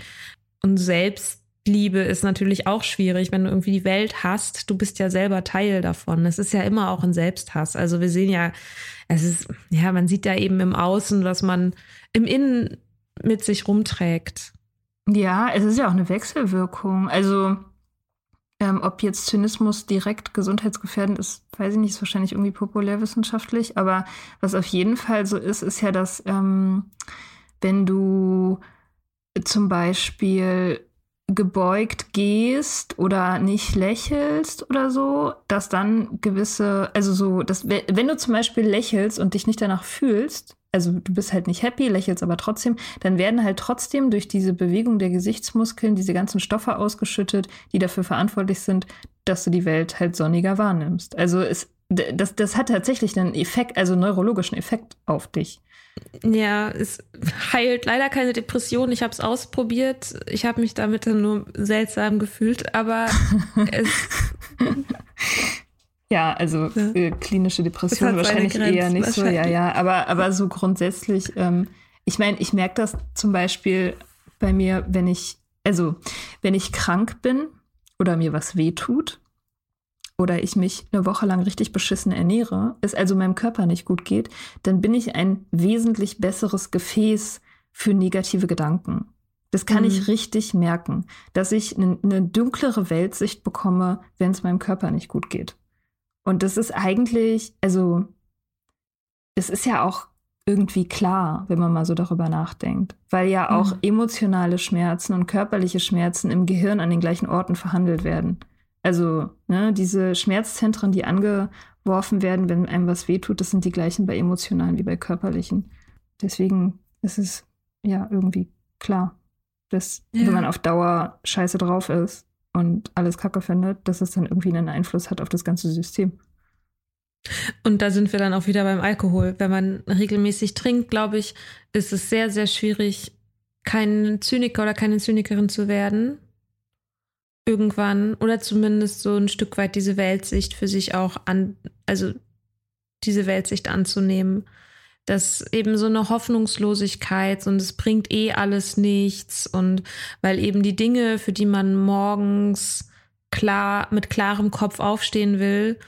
Und Selbstliebe ist natürlich auch schwierig, wenn du irgendwie die Welt hast. Du bist ja selber Teil davon. Es ist ja immer auch ein Selbsthass. Also wir sehen ja, es ist, ja, man sieht ja eben im Außen, was man im Innen mit sich rumträgt. Ja, es ist ja auch eine Wechselwirkung. Also ähm, ob jetzt Zynismus direkt gesundheitsgefährdend ist, weiß ich nicht, ist wahrscheinlich irgendwie populärwissenschaftlich. Aber was auf jeden Fall so ist, ist ja, dass ähm, wenn du zum Beispiel gebeugt gehst oder nicht lächelst oder so, dass dann gewisse, also so, dass wenn du zum Beispiel lächelst und dich nicht danach fühlst, also du bist halt nicht happy, lächelst aber trotzdem, dann werden halt trotzdem durch diese Bewegung der Gesichtsmuskeln diese ganzen Stoffe ausgeschüttet, die dafür verantwortlich sind, dass du die Welt halt sonniger wahrnimmst. Also es, das, das hat tatsächlich einen Effekt, also neurologischen Effekt auf dich. Ja, es heilt leider keine Depression. Ich habe es ausprobiert. Ich habe mich damit dann nur seltsam gefühlt, aber es. Ja, also. Äh, klinische Depression wahrscheinlich eher nicht so, ja, ja. Aber, aber so grundsätzlich, ähm, ich meine, ich merke das zum Beispiel bei mir, wenn ich, also wenn ich krank bin oder mir was wehtut, oder ich mich eine Woche lang richtig beschissen ernähre, es also meinem Körper nicht gut geht, dann bin ich ein wesentlich besseres Gefäß für negative Gedanken. Das kann mhm. ich richtig merken, dass ich eine, eine dunklere Weltsicht bekomme, wenn es meinem Körper nicht gut geht. Und das ist eigentlich, also, es ist ja auch irgendwie klar, wenn man mal so darüber nachdenkt, weil ja auch mhm. emotionale Schmerzen und körperliche Schmerzen im Gehirn an den gleichen Orten verhandelt werden. Also ne, diese Schmerzzentren, die angeworfen werden, wenn einem was wehtut, das sind die gleichen bei emotionalen wie bei körperlichen. Deswegen ist es ja irgendwie klar, dass ja. wenn man auf Dauer scheiße drauf ist und alles Kacke findet, dass es dann irgendwie einen Einfluss hat auf das ganze System. Und da sind wir dann auch wieder beim Alkohol. Wenn man regelmäßig trinkt, glaube ich, ist es sehr, sehr schwierig, kein Zyniker oder keine Zynikerin zu werden, irgendwann oder zumindest so ein Stück weit diese Weltsicht für sich auch an, also diese Weltsicht anzunehmen. Dass eben so eine Hoffnungslosigkeit und es bringt eh alles nichts und weil eben die Dinge, für die man morgens klar, mit klarem Kopf aufstehen will,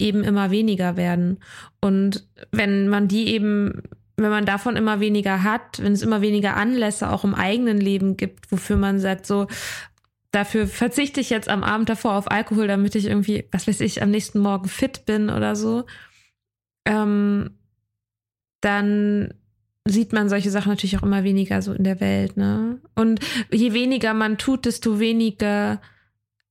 eben immer weniger werden. Und wenn man die eben wenn man davon immer weniger hat, wenn es immer weniger Anlässe auch im eigenen Leben gibt, wofür man sagt, so, dafür verzichte ich jetzt am Abend davor auf Alkohol, damit ich irgendwie, was weiß ich, am nächsten Morgen fit bin oder so, ähm, dann sieht man solche Sachen natürlich auch immer weniger so in der Welt, ne? Und je weniger man tut, desto weniger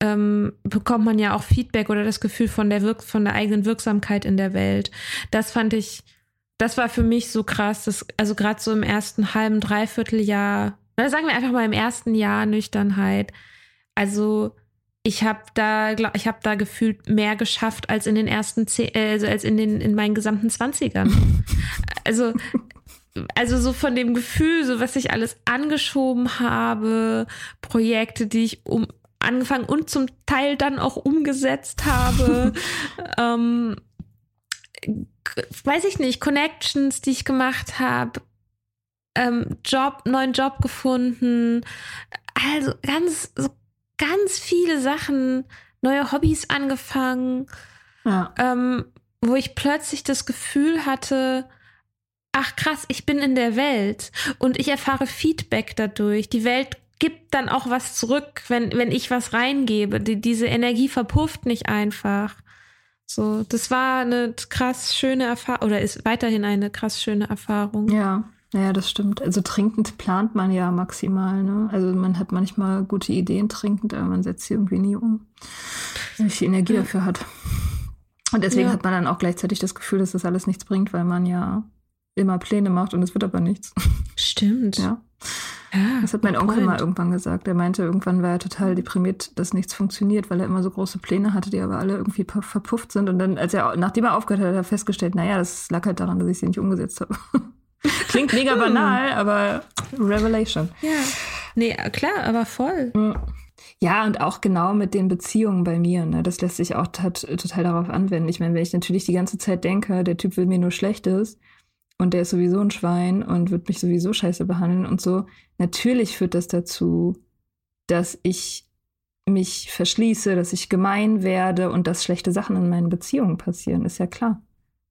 ähm, bekommt man ja auch Feedback oder das Gefühl von der Wirk von der eigenen Wirksamkeit in der Welt. Das fand ich, das war für mich so krass, dass, also gerade so im ersten halben, dreiviertel Jahr, sagen wir einfach mal im ersten Jahr Nüchternheit, also ich habe da, ich habe da gefühlt mehr geschafft als in den ersten zehn, äh, also als in den in meinen gesamten Zwanzigern. also also so von dem Gefühl, so was ich alles angeschoben habe, Projekte, die ich um angefangen und zum Teil dann auch umgesetzt habe. ähm, weiß ich nicht, Connections, die ich gemacht habe, ähm, Job, neuen Job gefunden. Also ganz so ganz viele Sachen, neue Hobbys angefangen, ja. ähm, wo ich plötzlich das Gefühl hatte, ach krass, ich bin in der Welt und ich erfahre Feedback dadurch. Die Welt gibt dann auch was zurück, wenn, wenn ich was reingebe. Die, diese Energie verpufft nicht einfach. So, das war eine krass schöne Erfahrung oder ist weiterhin eine krass schöne Erfahrung. Ja. Ja, das stimmt. Also trinkend plant man ja maximal. Ne? Also man hat manchmal gute Ideen trinkend, aber man setzt sie irgendwie nie um, wenn man die Energie dafür hat. Und deswegen ja. hat man dann auch gleichzeitig das Gefühl, dass das alles nichts bringt, weil man ja immer Pläne macht und es wird aber nichts. Stimmt. Ja. ja das hat mein Onkel point. mal irgendwann gesagt. Er meinte, irgendwann war er total deprimiert, dass nichts funktioniert, weil er immer so große Pläne hatte, die aber alle irgendwie verpufft sind. Und dann, als er, nachdem er aufgehört hat, hat er festgestellt, naja, das lag halt daran, dass ich sie nicht umgesetzt habe. Klingt mega banal, aber Revelation. Ja. Nee, klar, aber voll. Ja, und auch genau mit den Beziehungen bei mir. Ne? Das lässt sich auch total darauf anwenden. Ich meine, wenn ich natürlich die ganze Zeit denke, der Typ will mir nur Schlechtes und der ist sowieso ein Schwein und wird mich sowieso scheiße behandeln und so, natürlich führt das dazu, dass ich mich verschließe, dass ich gemein werde und dass schlechte Sachen in meinen Beziehungen passieren, ist ja klar.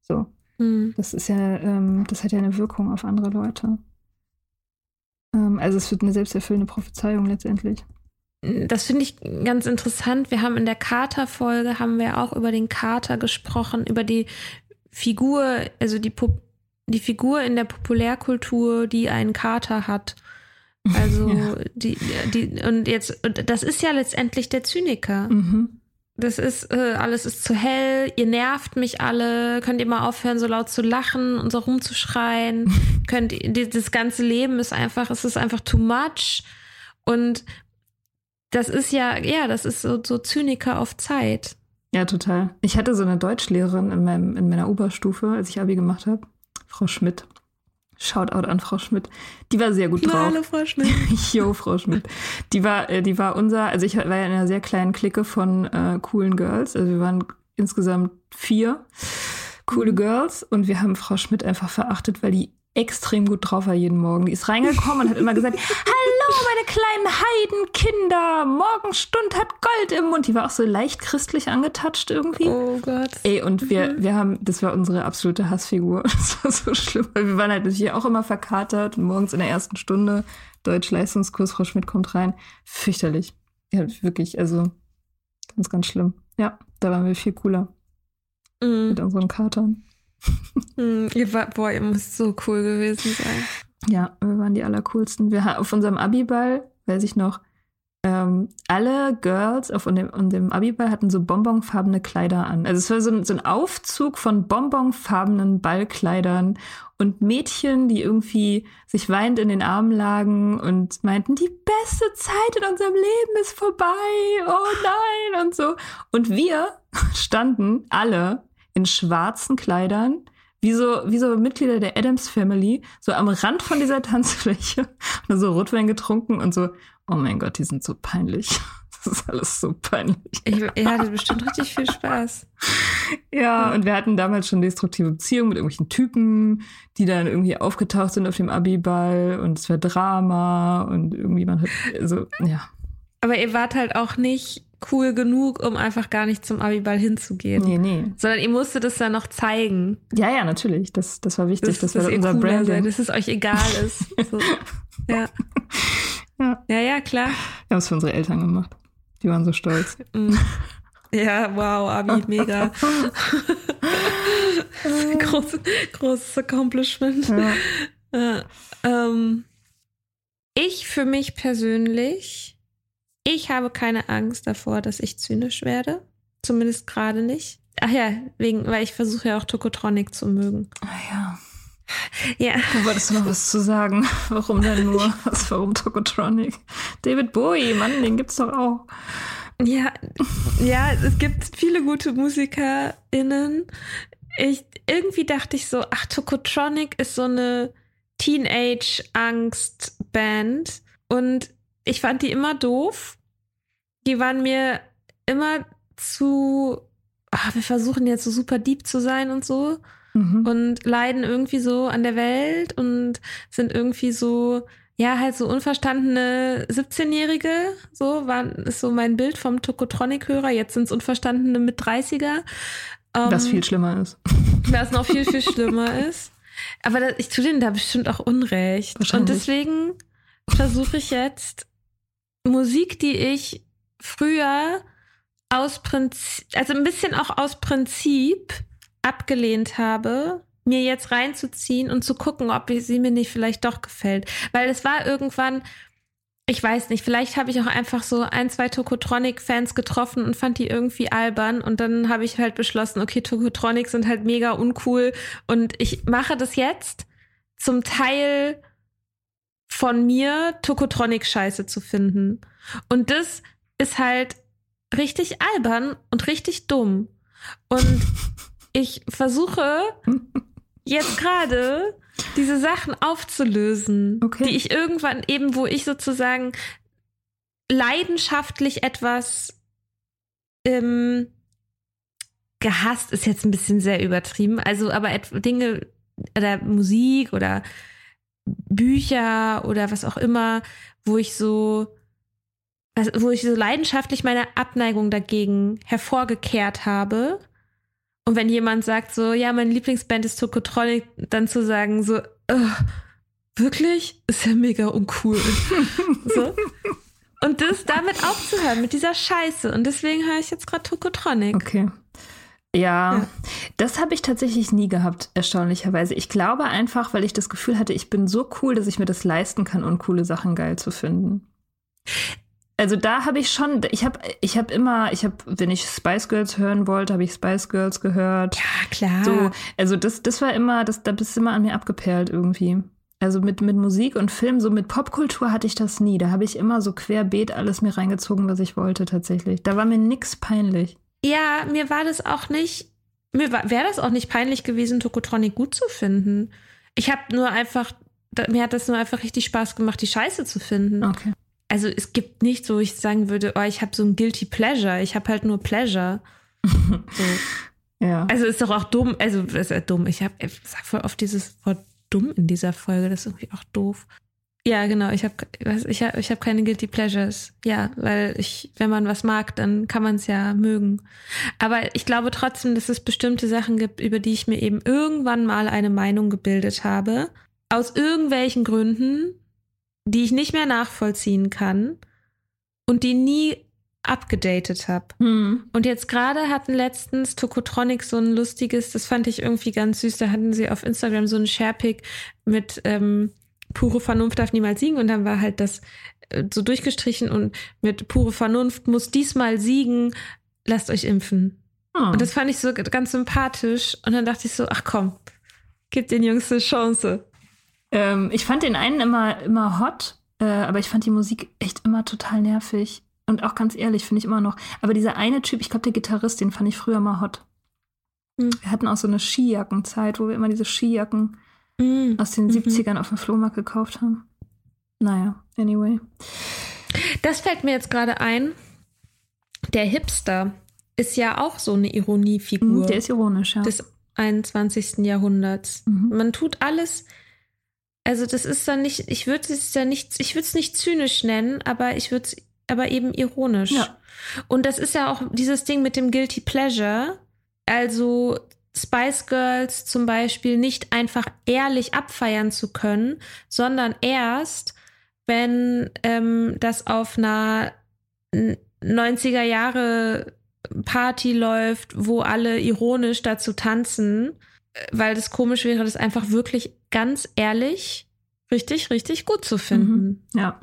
So. Mhm. Das ist ja, ähm, das hat ja eine Wirkung auf andere Leute. Ähm, also es wird eine selbsterfüllende Prophezeiung letztendlich. Das finde ich ganz interessant. Wir haben in der Kater-Folge haben wir auch über den Kater gesprochen, über die Figur, also die, die Figur in der Populärkultur, die einen Kater hat. Also ja. die, die, und jetzt, und das ist ja letztendlich der Zyniker. Mhm. Das ist, äh, alles ist zu hell, ihr nervt mich alle, könnt ihr mal aufhören, so laut zu lachen und so rumzuschreien. könnt, die, das ganze Leben ist einfach, es ist einfach too much. Und das ist ja, ja, das ist so, so Zyniker auf Zeit. Ja, total. Ich hatte so eine Deutschlehrerin in, meinem, in meiner Oberstufe, als ich Abi gemacht habe, Frau Schmidt. Shoutout an Frau Schmidt. Die war sehr gut drauf. Hallo, Frau Schmidt. Jo, Frau Schmidt. Die war, äh, die war unser, also ich war ja in einer sehr kleinen Clique von äh, coolen Girls. Also wir waren insgesamt vier coole Girls und wir haben Frau Schmidt einfach verachtet, weil die extrem gut drauf war jeden Morgen. Die ist reingekommen und hat immer gesagt, hallo meine kleinen Heidenkinder, Morgenstund hat Gold im Mund. Die war auch so leicht christlich angetatscht irgendwie. Oh Gott. Ey, und wir, wir haben, das war unsere absolute Hassfigur. Das war so schlimm, weil wir waren halt natürlich auch immer verkatert und morgens in der ersten Stunde Deutsch-Leistungskurs, Frau Schmidt kommt rein. Fürchterlich. Ja, wirklich, also ganz, ganz schlimm. Ja, da waren wir viel cooler Mhm. mit unseren Katern. Mhm. Ihr war, boah, ihr müsst so cool gewesen sein. Ja, wir waren die allercoolsten. Wir ha- auf unserem Abiball, weiß ich noch, ähm, alle Girls auf dem, dem Abiball hatten so bonbonfarbene Kleider an. Also es war so ein, so ein Aufzug von bonbonfarbenen Ballkleidern und Mädchen, die irgendwie sich weinend in den Armen lagen und meinten, die beste Zeit in unserem Leben ist vorbei. Oh nein und so. Und wir standen alle in schwarzen Kleidern wie so, wie so Mitglieder der Adams Family, so am Rand von dieser Tanzfläche und so Rotwein getrunken und so, oh mein Gott, die sind so peinlich. Das ist alles so peinlich. Ich, ihr hattet bestimmt richtig viel Spaß. Ja, und wir hatten damals schon destruktive Beziehungen mit irgendwelchen Typen, die dann irgendwie aufgetaucht sind auf dem Abiball und es war Drama und irgendwie man hat, also, ja. Aber ihr wart halt auch nicht cool genug, um einfach gar nicht zum Abiball hinzugehen. Nee, nee. Sondern ihr musstet es dann noch zeigen. Ja, ja, natürlich. Das, das war wichtig. Das, dass war ihr unser seid, dass es euch egal ist. So. Ja. Ja. ja, ja, klar. Wir haben es für unsere Eltern gemacht. Die waren so stolz. Mm. Ja, wow, Abi, mega. Groß, großes Accomplishment. Ja. Äh, ähm, ich für mich persönlich, ich habe keine Angst davor, dass ich zynisch werde. Zumindest gerade nicht. Ach ja, wegen, weil ich versuche ja auch Tokotronic zu mögen. Ah ja. Ja. Du wolltest noch was zu sagen. Warum denn nur? Was, warum Tokotronic? David Bowie, Mann, den gibt's doch auch. Ja, ja, es gibt viele gute MusikerInnen. Ich, irgendwie dachte ich so, ach, Tokotronic ist so eine Teenage-Angst-Band. Und ich fand die immer doof. Die waren mir immer zu, ach, wir versuchen jetzt so super deep zu sein und so. Mhm. Und leiden irgendwie so an der Welt und sind irgendwie so, ja, halt so unverstandene 17-Jährige, so war, ist so mein Bild vom Tokotronic-Hörer. Jetzt sind es unverstandene mit 30er. Ähm, Was viel schlimmer ist. was noch viel, viel schlimmer ist. Aber da, ich tue denen da bestimmt auch Unrecht. Und deswegen versuche ich jetzt Musik, die ich früher aus Prinzip, also ein bisschen auch aus Prinzip abgelehnt habe, mir jetzt reinzuziehen und zu gucken, ob sie mir nicht vielleicht doch gefällt. Weil es war irgendwann, ich weiß nicht, vielleicht habe ich auch einfach so ein, zwei Tokotronic-Fans getroffen und fand die irgendwie albern. Und dann habe ich halt beschlossen, okay, Tokotronic sind halt mega uncool. Und ich mache das jetzt zum Teil von mir, Tokotronic-Scheiße zu finden. Und das ist halt richtig albern und richtig dumm. Und ich versuche jetzt gerade diese Sachen aufzulösen, Okay. die ich irgendwann eben, wo ich sozusagen leidenschaftlich etwas ähm, gehasst, ist jetzt ein bisschen sehr übertrieben. Also, aber Dinge oder Musik oder Bücher oder was auch immer, wo ich so, also wo ich so leidenschaftlich meine Abneigung dagegen hervorgekehrt habe. Und wenn jemand sagt so, ja, meine Lieblingsband ist Tokotronic, dann zu sagen so, "Ugh, wirklich? Ist ja mega uncool. so. Und das damit aufzuhören, mit dieser Scheiße. Und deswegen höre ich jetzt gerade Tokotronic. Okay. Ja, Ja. das habe ich tatsächlich nie gehabt, erstaunlicherweise. Ich glaube einfach, weil ich das Gefühl hatte, ich bin so cool, dass ich mir das leisten kann, uncoole Sachen geil zu finden. Also da habe ich schon, ich habe ich hab immer, ich habe, wenn ich Spice Girls hören wollte, habe ich Spice Girls gehört. Ja, klar. So, also das, das war immer, das, da bist du immer an mir abgeperlt irgendwie. Also mit, mit Musik und Film, so mit Popkultur hatte ich das nie. Da habe ich immer so querbeet alles mir reingezogen, was ich wollte tatsächlich. Da war mir nix peinlich. Ja, mir war das auch nicht, mir wäre das auch nicht peinlich gewesen, Tokotronic gut zu finden. Ich habe nur einfach, mir hat das nur einfach richtig Spaß gemacht, die Scheiße zu finden. Okay. Also es gibt nicht so, ich sagen würde, oh, ich habe so ein guilty pleasure. Ich habe halt nur Pleasure. so. Ja. Also ist doch auch dumm. Also ist ja dumm. Ich habe, ich sag voll oft dieses Wort dumm in dieser Folge. Das ist irgendwie auch doof. Ja, genau. Ich habe ich hab, ich hab keine Guilty Pleasures. Ja, weil ich, wenn man was mag, dann kann man es ja mögen. Aber ich glaube trotzdem, dass es bestimmte Sachen gibt, über die ich mir eben irgendwann mal eine Meinung gebildet habe. Aus irgendwelchen Gründen, die ich nicht mehr nachvollziehen kann und die nie abgedatet habe. Hm. Und jetzt gerade hatten letztens Tokotronic so ein lustiges, das fand ich irgendwie ganz süß, da hatten sie auf Instagram so einen Sharepick mit ähm, pure Vernunft darf niemals siegen und dann war halt das äh, so durchgestrichen und mit pure Vernunft muss diesmal siegen, lasst euch impfen. Hm. Und das fand ich so ganz sympathisch und dann dachte ich so, ach komm, gib den Jungs eine Chance. Ähm, ich fand den einen immer, immer hot, äh, aber ich fand die Musik echt immer total nervig. Und auch ganz ehrlich, finde ich immer noch. Aber dieser eine Typ, ich glaube, der Gitarrist, den fand ich früher mal hot. Hm. Wir hatten auch so eine Skijackenzeit, wo wir immer diese Skijacken Mhm. aus den Mhm. 70ern auf dem Flohmarkt gekauft haben. Naja, anyway. Das fällt mir jetzt gerade ein. Der Hipster ist ja auch so eine Ironiefigur Mhm, Der ist ironisch, ja. des 21. Jahrhunderts. Mhm. Man tut alles. Also das ist dann nicht, ich würde es ja nicht, ich würde es nicht zynisch nennen, aber ich würde es, aber eben ironisch. Ja. Und das ist ja auch dieses Ding mit dem Guilty Pleasure. Also Spice Girls zum Beispiel nicht einfach ehrlich abfeiern zu können, sondern erst, wenn ähm, das auf einer n- 90er Jahre Party läuft, wo alle ironisch dazu tanzen, äh, weil das komisch wäre, das einfach wirklich ganz ehrlich richtig, richtig gut zu finden. Ja.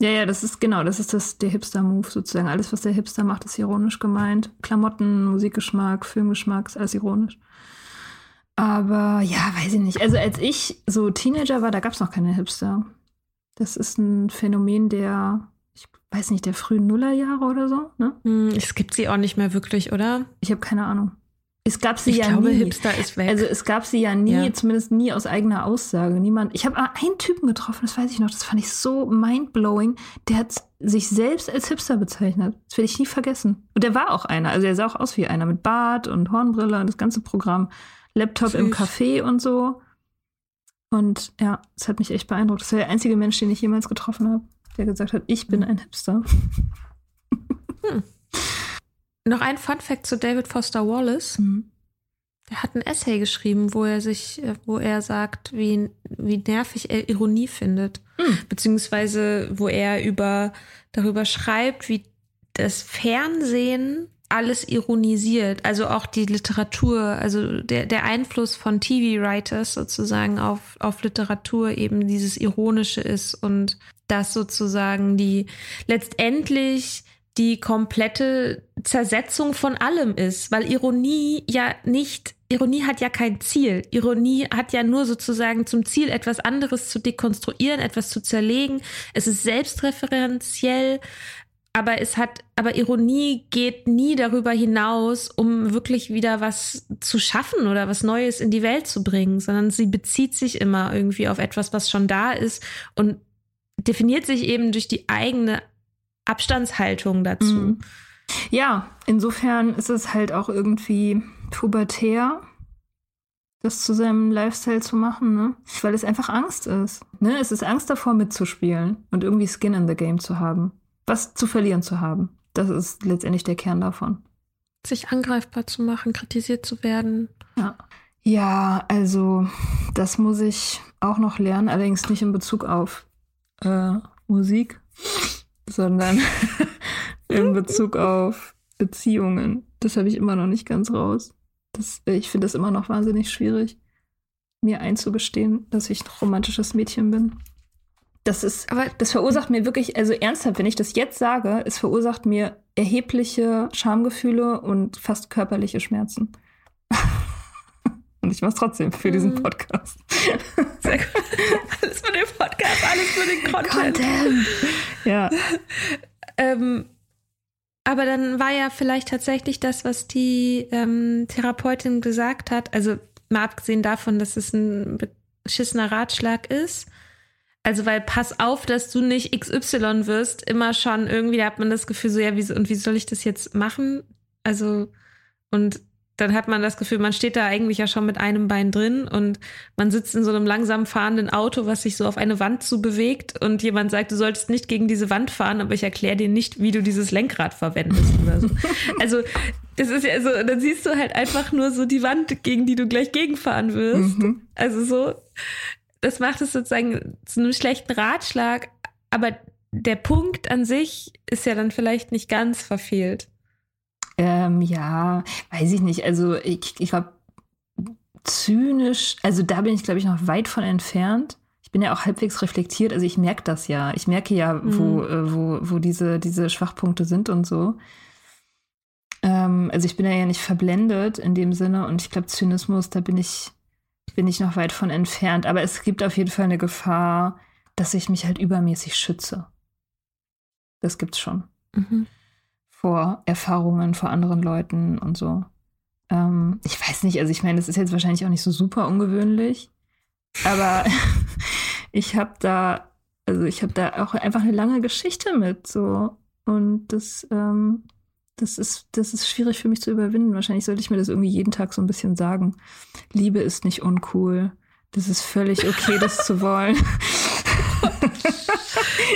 Ja, ja, das ist genau, das ist das, der Hipster-Move sozusagen. Alles, was der Hipster macht, ist ironisch gemeint. Klamotten, Musikgeschmack, Filmgeschmack, ist alles ironisch. Aber ja, weiß ich nicht. Also als ich so Teenager war, da gab es noch keine Hipster. Das ist ein Phänomen der, ich weiß nicht, der frühen Nullerjahre oder so. Ne? Hm, Es gibt sie auch nicht mehr wirklich, oder? Ich habe keine Ahnung. Es gab sie Ich ja glaube, nie. Hipster ist weg. Also es gab sie ja nie, Ja. zumindest nie aus eigener Aussage. Niemand. Ich habe einen Typen getroffen, das weiß ich noch, das fand ich so mindblowing. Der hat sich selbst als Hipster bezeichnet. Das werde ich nie vergessen. Und der war auch einer. Also er sah auch aus wie einer mit Bart und Hornbrille und das ganze Programm. Laptop im Süß. Café und so. Und ja, das hat mich echt beeindruckt. Das war der einzige Mensch, den ich jemals getroffen habe, der gesagt hat, ich bin ein Hipster. Noch ein Fun Fact zu David Foster Wallace. Mhm. Er hat ein Essay geschrieben, wo er sich, äh, wo er sagt, wie, wie nervig er Ironie findet. Hm. Beziehungsweise, wo er über, darüber schreibt, wie das Fernsehen alles ironisiert. Also auch die Literatur, also der, der Einfluss von TV-Writers sozusagen auf, auf Literatur eben dieses Ironische ist und das sozusagen die letztendlich die komplette Zersetzung von allem ist, weil Ironie ja nicht, Ironie hat ja kein Ziel. Ironie hat ja nur sozusagen zum Ziel, etwas anderes zu dekonstruieren, etwas zu zerlegen. Es ist selbstreferenziell, aber es hat, aber Ironie geht nie darüber hinaus, um wirklich wieder was zu schaffen oder was Neues in die Welt zu bringen, sondern sie bezieht sich immer irgendwie auf etwas, was schon da ist und definiert sich eben durch die eigene Abstandshaltung dazu. Mhm. Ja, insofern ist es halt auch irgendwie pubertär, das zu seinem Lifestyle zu machen, ne? Weil es einfach Angst ist. Ne? Es ist Angst davor, mitzuspielen und irgendwie Skin in the Game zu haben. Was zu verlieren zu haben. Das ist letztendlich der Kern davon. Sich angreifbar zu machen, kritisiert zu werden. Ja. Ja, also das muss ich auch noch lernen, allerdings nicht in Bezug auf äh, Musik, sondern in Bezug auf Beziehungen. Das habe ich immer noch nicht ganz raus. Das, ich finde das immer noch wahnsinnig schwierig, mir einzugestehen, dass ich ein romantisches Mädchen bin. Das ist, Aber das verursacht mir wirklich, also ernsthaft, wenn ich das jetzt sage, es verursacht mir erhebliche Schamgefühle und fast körperliche Schmerzen. und ich mache es trotzdem für diesen Mhm. Podcast. sehr gut. alles für den Podcast, alles für den Content. Ja. Ähm, aber dann war ja vielleicht tatsächlich das, was die ähm, Therapeutin gesagt hat, also mal abgesehen davon, dass es ein, beschissener Ratschlag ist. Also, weil pass auf, dass du nicht XY wirst, immer schon irgendwie hat man das Gefühl so, ja, wie, und wie soll ich das jetzt machen? Also, und dann hat man das Gefühl, man steht da eigentlich ja schon mit einem Bein drin und man sitzt in so einem langsam fahrenden Auto, was sich so auf eine Wand zu bewegt und jemand sagt, du solltest nicht gegen diese Wand fahren, aber ich erkläre dir nicht, wie du dieses Lenkrad verwendest oder so. Also, das ist ja so, dann siehst du halt einfach nur so die Wand, gegen die du gleich gegenfahren wirst. Mhm. Also so, das macht es sozusagen zu einem schlechten Ratschlag, aber der Punkt an sich ist ja dann vielleicht nicht ganz verfehlt. Ähm, ja, weiß ich nicht. Also ich, ich glaube, zynisch, also da bin ich, glaube ich, noch weit von entfernt. Ich bin ja auch halbwegs reflektiert, also ich merke das ja. Ich merke ja, mhm. wo, äh, wo, wo diese, diese Schwachpunkte sind und so. Ähm, also ich bin ja nicht verblendet in dem Sinne und ich glaube, Zynismus, da bin ich, bin ich noch weit von entfernt. Aber es gibt auf jeden Fall eine Gefahr, dass ich mich halt übermäßig schütze. Das gibt's schon. Mhm. Vor Erfahrungen vor anderen Leuten und so. Ähm, ich weiß nicht, also ich meine, das ist jetzt wahrscheinlich auch nicht so super ungewöhnlich, aber ich habe da, also ich habe da auch einfach eine lange Geschichte mit so und das ähm, das ist, das ist schwierig für mich zu überwinden. Wahrscheinlich sollte ich mir das irgendwie jeden Tag so ein bisschen sagen. Liebe ist nicht uncool. Das ist völlig okay, das zu wollen.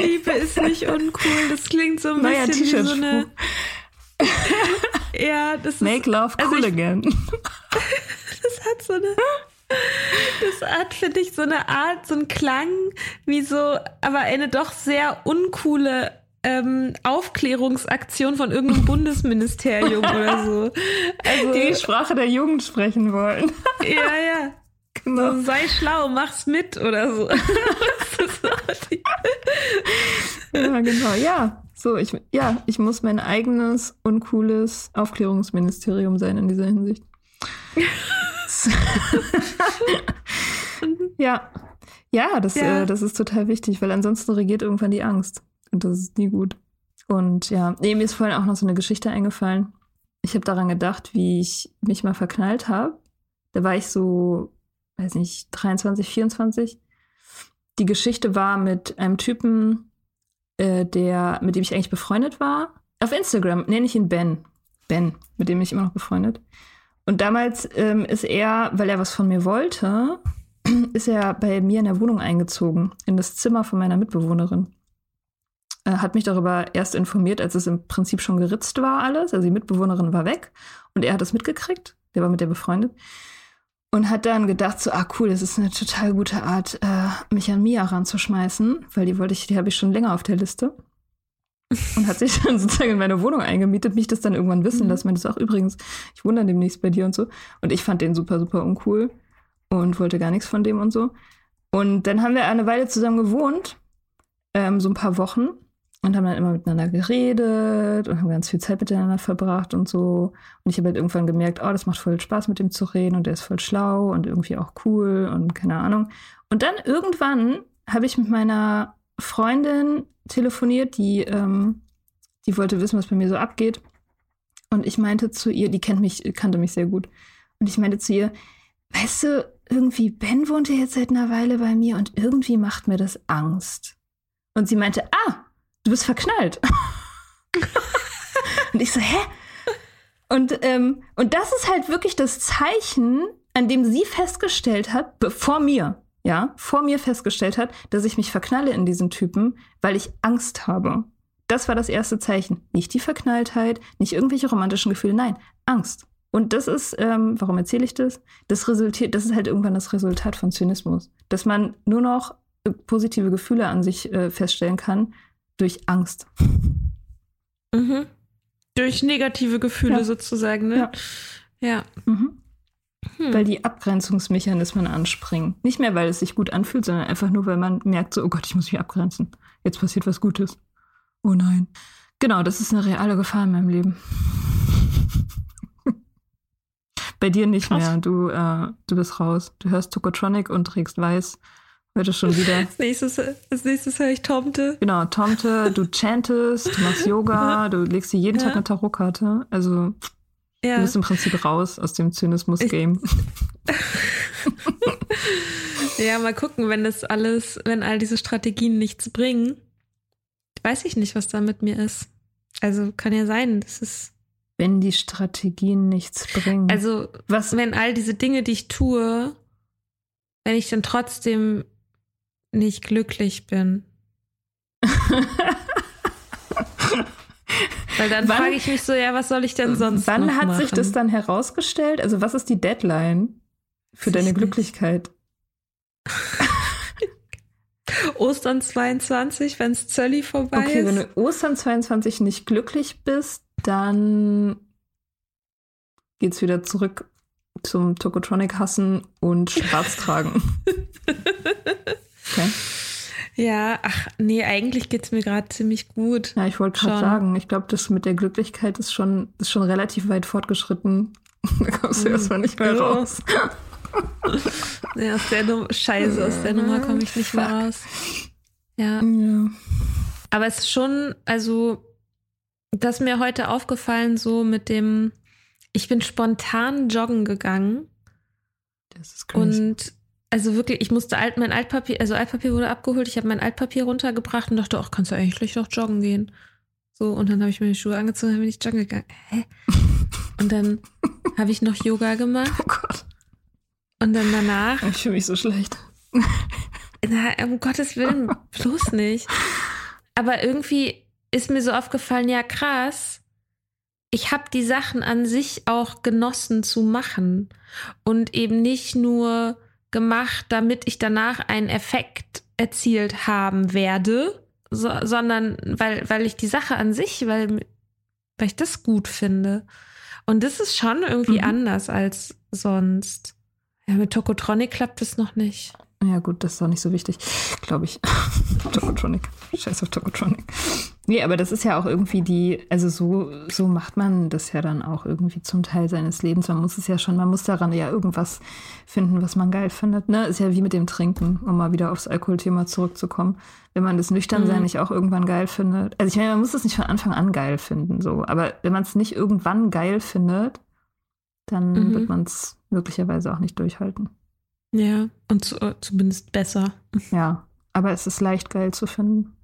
Liebe ist nicht uncool. Das klingt so ein Neuer bisschen wie so eine. ja, das ist. Make love also cool also ich, again. das hat so eine. Das hat, finde ich, so eine Art, so einen Klang, wie so, aber eine doch sehr uncoole ähm, Aufklärungsaktion von irgendeinem Bundesministerium oder so. Also, die Sprache der Jugend sprechen wollen. ja, ja. Genau. So, sei schlau, mach's mit oder so. ja, genau. Ja, so, ich, ja, ich muss mein eigenes uncooles Aufklärungsministerium sein in dieser Hinsicht. ja. Ja, das, ja. Äh, das ist total wichtig, weil ansonsten regiert irgendwann die Angst. Und das ist nie gut. Und ja, nee, mir ist vorhin auch noch so eine Geschichte eingefallen. Ich habe daran gedacht, wie ich mich mal verknallt habe. Da war ich so, weiß nicht, 23, 24. Die Geschichte war mit einem Typen, äh, der, mit dem ich eigentlich befreundet war. Auf Instagram nenne ich ihn Ben. Ben, mit dem ich immer noch befreundet. Und damals ähm, ist er, weil er was von mir wollte, ist er bei mir in der Wohnung eingezogen, in das Zimmer von meiner Mitbewohnerin. Äh, hat mich darüber erst informiert, als es im Prinzip schon geritzt war alles. Also die Mitbewohnerin war weg und er hat das mitgekriegt. Der war mit der befreundet. Und hat dann gedacht, so, ah cool, das ist eine total gute Art, äh, mich an Mia ranzuschmeißen, weil die wollte ich, die habe ich schon länger auf der Liste. Und hat sich dann sozusagen in meine Wohnung eingemietet, mich das dann irgendwann wissen mhm. lassen. Meinte auch übrigens, ich wundere demnächst bei dir und so. Und ich fand den super, super uncool und wollte gar nichts von dem und so. Und dann haben wir eine Weile zusammen gewohnt, ähm, so ein paar Wochen und haben dann immer miteinander geredet und haben ganz viel Zeit miteinander verbracht und so. Und ich habe halt irgendwann gemerkt, oh, das macht voll Spaß mit ihm zu reden und der ist voll schlau und irgendwie auch cool und keine Ahnung. Und dann irgendwann habe ich mit meiner Freundin telefoniert, die, ähm, die wollte wissen, was bei mir so abgeht. Und ich meinte zu ihr, die kennt mich, kannte mich sehr gut. Und ich meinte zu ihr, weißt du, irgendwie Ben wohnt ja jetzt seit einer Weile bei mir und irgendwie macht mir das Angst. Und sie meinte, ah, du bist verknallt. und ich so, hä? Und, ähm, und das ist halt wirklich das Zeichen, an dem sie festgestellt hat, vor mir, ja, vor mir festgestellt hat, dass ich mich verknalle in diesen Typen, weil ich Angst habe. Das war das erste Zeichen. Nicht die Verknalltheit, nicht irgendwelche romantischen Gefühle, nein, Angst. Und das ist, ähm, warum erzähle ich das? Das resultiert, das ist halt irgendwann das Resultat von Zynismus. Dass man nur noch äh, positive Gefühle an sich äh, feststellen kann, durch Angst. Mhm. Durch negative Gefühle ja. sozusagen, ne? Ja. ja. Mhm. Hm. Weil die Abgrenzungsmechanismen anspringen. Nicht mehr, weil es sich gut anfühlt, sondern einfach nur, weil man merkt, so, oh Gott, ich muss mich abgrenzen. Jetzt passiert was Gutes. Oh nein. Genau, das ist eine reale Gefahr in meinem Leben. Bei dir nicht Krass. mehr. Du, äh, du bist raus. Du hörst Tokotronic und trägst weiß Heute schon wieder. Als nächstes, als nächstes höre ich Tomte. Genau, Tomte, du chantest, du machst Yoga, du legst dir jeden ja. Tag eine Tarotkarte. Also. Ja. Du bist im Prinzip raus aus dem Zynismus-Game. ja, mal gucken, wenn das alles, wenn all diese Strategien nichts bringen, weiß ich nicht, was da mit mir ist. Also kann ja sein, das ist. Wenn die Strategien nichts bringen. Also, was? wenn all diese Dinge, die ich tue, wenn ich dann trotzdem nicht glücklich bin. Weil dann frage ich mich so, ja, was soll ich denn sonst Wann hat machen? sich das dann herausgestellt? Also was ist die Deadline für deine Glücklichkeit? Ostern 22, wenn es Zölli vorbei okay, ist. wenn du Ostern 22 nicht glücklich bist, dann geht's wieder zurück zum Tokotronic hassen und schwarz tragen. Ja, ach nee, eigentlich geht es mir gerade ziemlich gut. Ja, ich wollte gerade sagen, ich glaube, das mit der Glücklichkeit ist schon, ist schon relativ weit fortgeschritten. da kommst du mhm. erstmal nicht mehr raus. ja, aus der Nummer, Scheiße, aus der Nummer komme ich nicht mehr raus. Ja. ja. Aber es ist schon, also, das ist mir heute aufgefallen, so mit dem, ich bin spontan joggen gegangen. Das ist crazy. Und also wirklich, ich musste alt, mein Altpapier, also Altpapier wurde abgeholt, ich habe mein Altpapier runtergebracht und dachte, ach, kannst du eigentlich noch joggen gehen? So, und dann habe ich mir die Schuhe angezogen und bin ich joggen gegangen. Hä? Und dann habe ich noch Yoga gemacht. Oh Gott. Und dann danach. Ich fühle mich so schlecht. Na, um Gottes Willen, bloß nicht. Aber irgendwie ist mir so aufgefallen, ja krass, ich habe die Sachen an sich auch genossen zu machen und eben nicht nur gemacht, damit ich danach einen Effekt erzielt haben werde, so, sondern weil, weil ich die Sache an sich, weil, weil ich das gut finde. Und das ist schon irgendwie mhm. anders als sonst. Ja, mit Tokotronic klappt es noch nicht. Ja, gut, das ist auch nicht so wichtig, glaube ich. Tokotronic. Scheiß auf Tokotronic. Nee, aber das ist ja auch irgendwie die, also so, so macht man das ja dann auch irgendwie zum Teil seines Lebens. Man muss es ja schon, man muss daran ja irgendwas finden, was man geil findet. Ne? Ist ja wie mit dem Trinken, um mal wieder aufs Alkoholthema zurückzukommen. Wenn man das Nüchternsein mhm. nicht auch irgendwann geil findet. Also ich meine, man muss es nicht von Anfang an geil finden, so. Aber wenn man es nicht irgendwann geil findet, dann mhm. wird man es möglicherweise auch nicht durchhalten. Ja, und zu, zumindest besser. Ja, aber es ist leicht geil zu finden.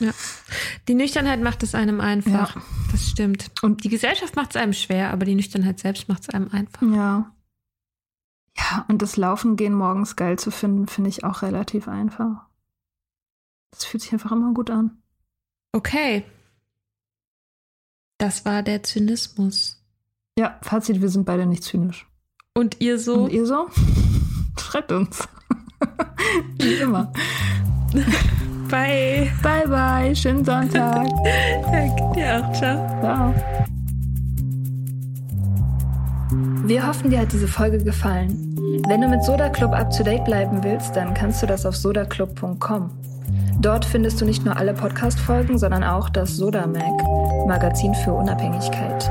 Ja. Die Nüchternheit macht es einem einfach. Ja. Das stimmt. Und die Gesellschaft macht es einem schwer, aber die Nüchternheit selbst macht es einem einfach. Ja. Ja, und das Laufen gehen morgens geil zu finden, finde ich auch relativ einfach. Das fühlt sich einfach immer gut an. Okay. Das war der Zynismus. Ja, Fazit, wir sind beide nicht zynisch. Und ihr so? Und ihr so? Schreibt uns. Wie immer. Bye. Bye, bye. Schönen Sonntag. Danke dir auch. Ciao. Ciao. Wir hoffen, dir hat diese Folge gefallen. Wenn du mit Soda Club up to date bleiben willst, dann kannst du das auf sodaclub.com. Dort findest du nicht nur alle Podcast-Folgen, sondern auch das Soda Mag, Magazin für Unabhängigkeit.